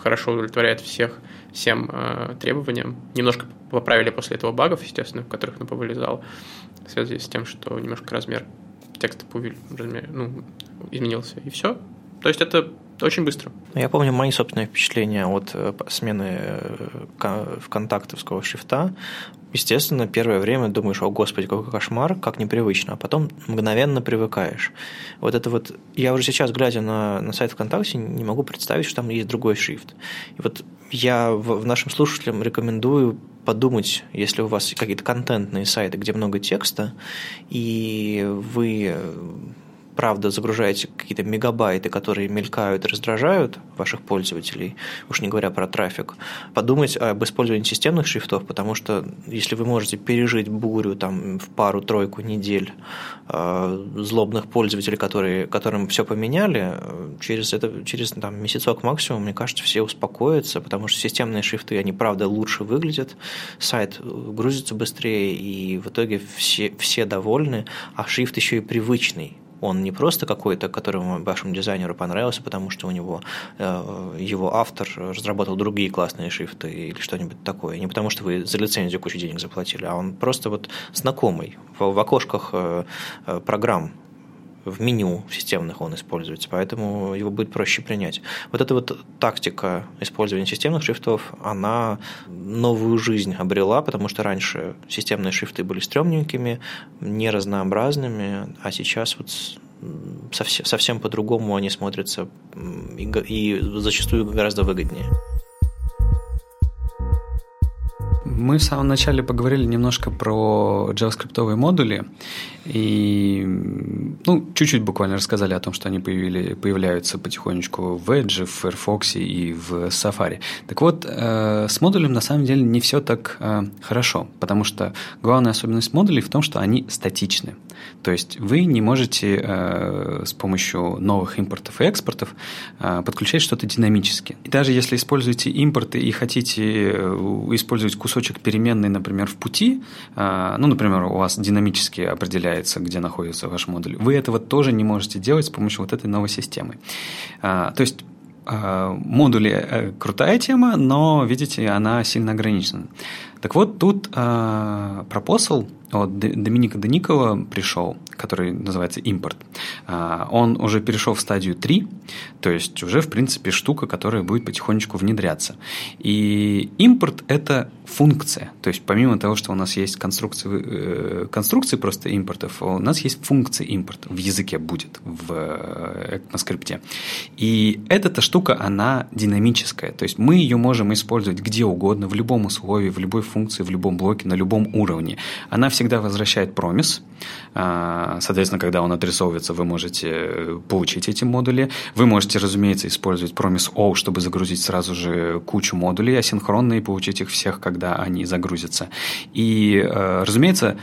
хорошо удовлетворяет всех, всем э, требованиям. Немножко поправили после этого багов, естественно, в которых ну, повылезал, в связи с тем, что немножко размер текста размер, ну, изменился, и все. То есть это очень быстро. Я помню мои собственные впечатления от э, смены э, вконтактовского шрифта. Естественно, первое время думаешь, о господи, какой кошмар, как непривычно, а потом мгновенно привыкаешь. Вот это вот, я уже сейчас, глядя на, на сайт ВКонтакте, не могу представить, что там есть другой шрифт. И вот я в, в нашим слушателям рекомендую подумать, если у вас какие-то контентные сайты, где много текста, и вы правда загружаете какие-то мегабайты, которые мелькают и раздражают ваших пользователей, уж не говоря про трафик, подумать об использовании системных шрифтов, потому что если вы можете пережить бурю там, в пару-тройку недель э, злобных пользователей, которые, которым все поменяли, через, это, через там, месяцок максимум, мне кажется, все успокоятся, потому что системные шрифты, они правда лучше выглядят, сайт грузится быстрее, и в итоге все, все довольны, а шрифт еще и привычный он не просто какой-то, которому вашему дизайнеру понравился, потому что у него э, его автор разработал другие классные шрифты или что-нибудь такое. Не потому что вы за лицензию кучу денег заплатили, а он просто вот знакомый. В, окошках э, э программ в меню системных он используется, поэтому его будет проще принять. Вот эта вот тактика использования системных шрифтов, она новую жизнь обрела, потому что раньше системные шрифты были стрёмненькими, неразнообразными, а сейчас вот совсем, совсем по-другому они смотрятся и, и зачастую гораздо выгоднее. Мы в самом начале поговорили немножко про JavaScript модули и ну, чуть-чуть буквально рассказали о том, что они появили, появляются потихонечку в Edge, в Firefox и в Safari. Так вот, э, с модулем на самом деле не все так э, хорошо, потому что главная особенность модулей в том, что они статичны. То есть вы не можете э, с помощью новых импортов и экспортов э, подключать что-то динамически. И даже если используете импорты и хотите э, использовать кусочек переменной, например, в пути, э, ну, например, у вас динамически определяется где находится ваш модуль. Вы этого тоже не можете делать с помощью вот этой новой системы. А, то есть модули э, крутая тема, но, видите, она сильно ограничена. Так вот, тут э, пропосл от Доминика Деникова пришел, который называется импорт. Э, он уже перешел в стадию 3, то есть уже, в принципе, штука, которая будет потихонечку внедряться. И импорт – это функция. То есть помимо того, что у нас есть конструкции, э, конструкции просто импортов, у нас есть функция импорт в языке будет, в э, ECMAScript. И эта штука, она динамическая. То есть мы ее можем использовать где угодно, в любом условии, в любой функции в любом блоке на любом уровне. Она всегда возвращает промис. А, соответственно, когда он отрисовывается, вы можете э, получить эти модули. Вы можете, разумеется, использовать промис O, чтобы загрузить сразу же кучу модулей асинхронно и получить их всех, когда они загрузятся. И, э, разумеется,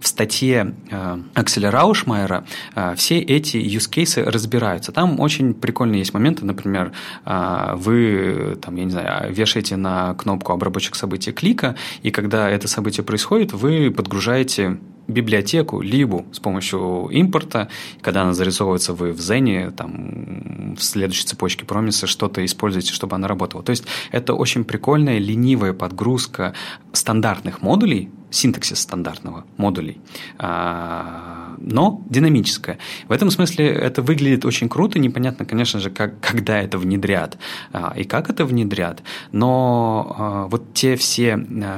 в статье э, Акселя Раушмайера э, все эти use cases разбираются. Там очень прикольные есть моменты, например, вы, там, я не знаю, вешаете на кнопку обработчик события клика, и когда это событие происходит, вы подгружаете библиотеку либо с помощью импорта, когда она зарисовывается вы в Зене, там, в следующей цепочке промиса что-то используете, чтобы она работала. То есть это очень прикольная ленивая подгрузка стандартных модулей, синтаксис стандартного модулей, а, но динамическая. В этом смысле это выглядит очень круто, непонятно, конечно же, как, когда это внедрят а, и как это внедрят, но а, вот те все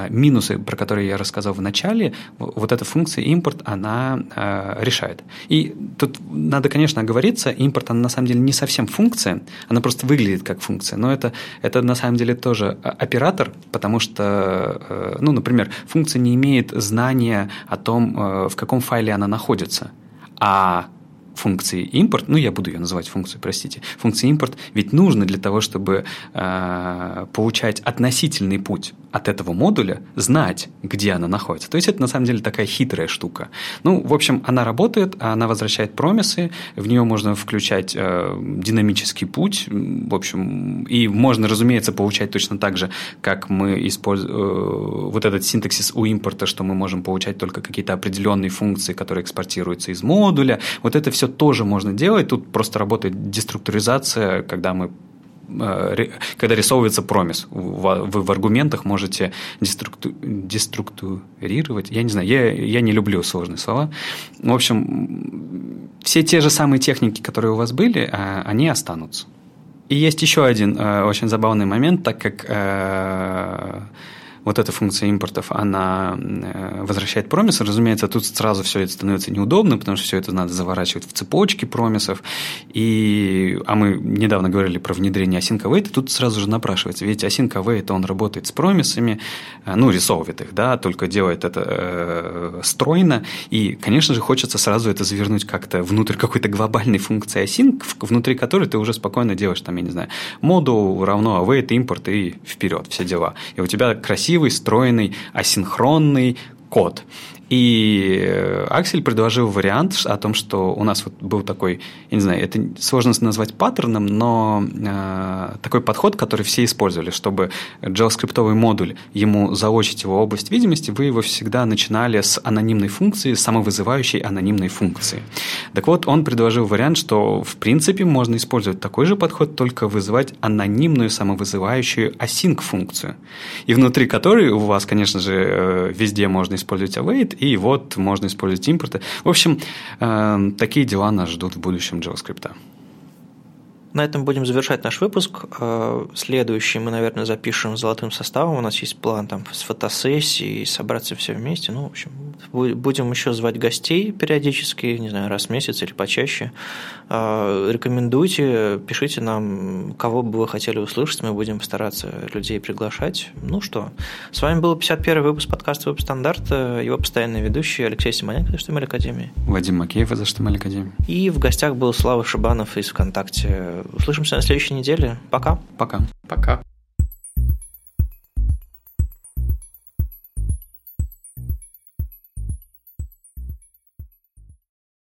минусы, про которые я рассказал в начале, вот эта функция импорт, она решает. И тут надо, конечно, оговориться, импорт, она на самом деле не совсем функция, она просто выглядит как функция, но это, это на самом деле тоже оператор, потому что, э, ну, например, функция не имеет имеет знание о том, э, в каком файле она находится. А функции импорт, ну я буду ее называть функцией, простите, функции импорт ведь нужно для того, чтобы э, получать относительный путь от этого модуля, знать, где она находится. То есть это на самом деле такая хитрая штука. Ну, в общем, она работает, она возвращает промисы, в нее можно включать э, динамический путь, в общем, и можно, разумеется, получать точно так же, как мы используем э, вот этот синтаксис у импорта, что мы можем получать только какие-то определенные функции, которые экспортируются из модуля. Вот это все тоже можно делать. Тут просто работает деструктуризация, когда мы э, когда рисовывается промис. Вы в аргументах можете деструкту, деструктурировать. Я не знаю, я, я не люблю сложные слова. В общем, все те же самые техники, которые у вас были, а, они останутся. И есть еще один э, очень забавный момент, так как э, вот эта функция импортов, она э, возвращает промисы. Разумеется, тут сразу все это становится неудобно, потому что все это надо заворачивать в цепочки промисов. И, а мы недавно говорили про внедрение async await, тут сразу же напрашивается. Ведь async await, он работает с промисами, э, ну, рисовывает их, да, только делает это э, стройно. И, конечно же, хочется сразу это завернуть как-то внутрь какой-то глобальной функции async, внутри которой ты уже спокойно делаешь, там, я не знзнаю, модул равно await, импорт и вперед, все дела. И у тебя красиво красивый, стройный, асинхронный код. И э, Аксель предложил вариант о том, что у нас вот был такой, я не знаю, это сложно назвать паттерном, но э, такой подход, который все использовали, чтобы JavaScript модуль, ему заочить его область видимости, вы его всегда начинали с анонимной функции, самовызывающей анонимной функции. Так вот, он предложил вариант, что в принципе можно использовать такой же подход, только вызывать анонимную самовызывающую async функцию, и внутри которой у вас, конечно же, э, везде можно использовать await, и вот можно использовать импорты. В общем, э, такие дела нас ждут в будущем JavaScript. На этом будем завершать наш выпуск. Э, следующий мы, наверное, запишем золотым составом. У нас есть план там с фотосессией, собраться все вместе. Ну, в общем, будем еще звать гостей периодически, не знаю, раз в месяц или почаще. Э, рекомендуйте, пишите нам, кого бы вы хотели услышать. Мы будем стараться людей приглашать. Ну что, с вами был 51 выпуск подкаста «Веб-стандарты». Его постоянный ведущий Алексей Симоненко из HTML Академии. Вадим Макеев из HTML Академии. И в гостях был Слава Шибанов из ВКонтакте. Услышимся на следующей неделе. Пока. Пока. Пока.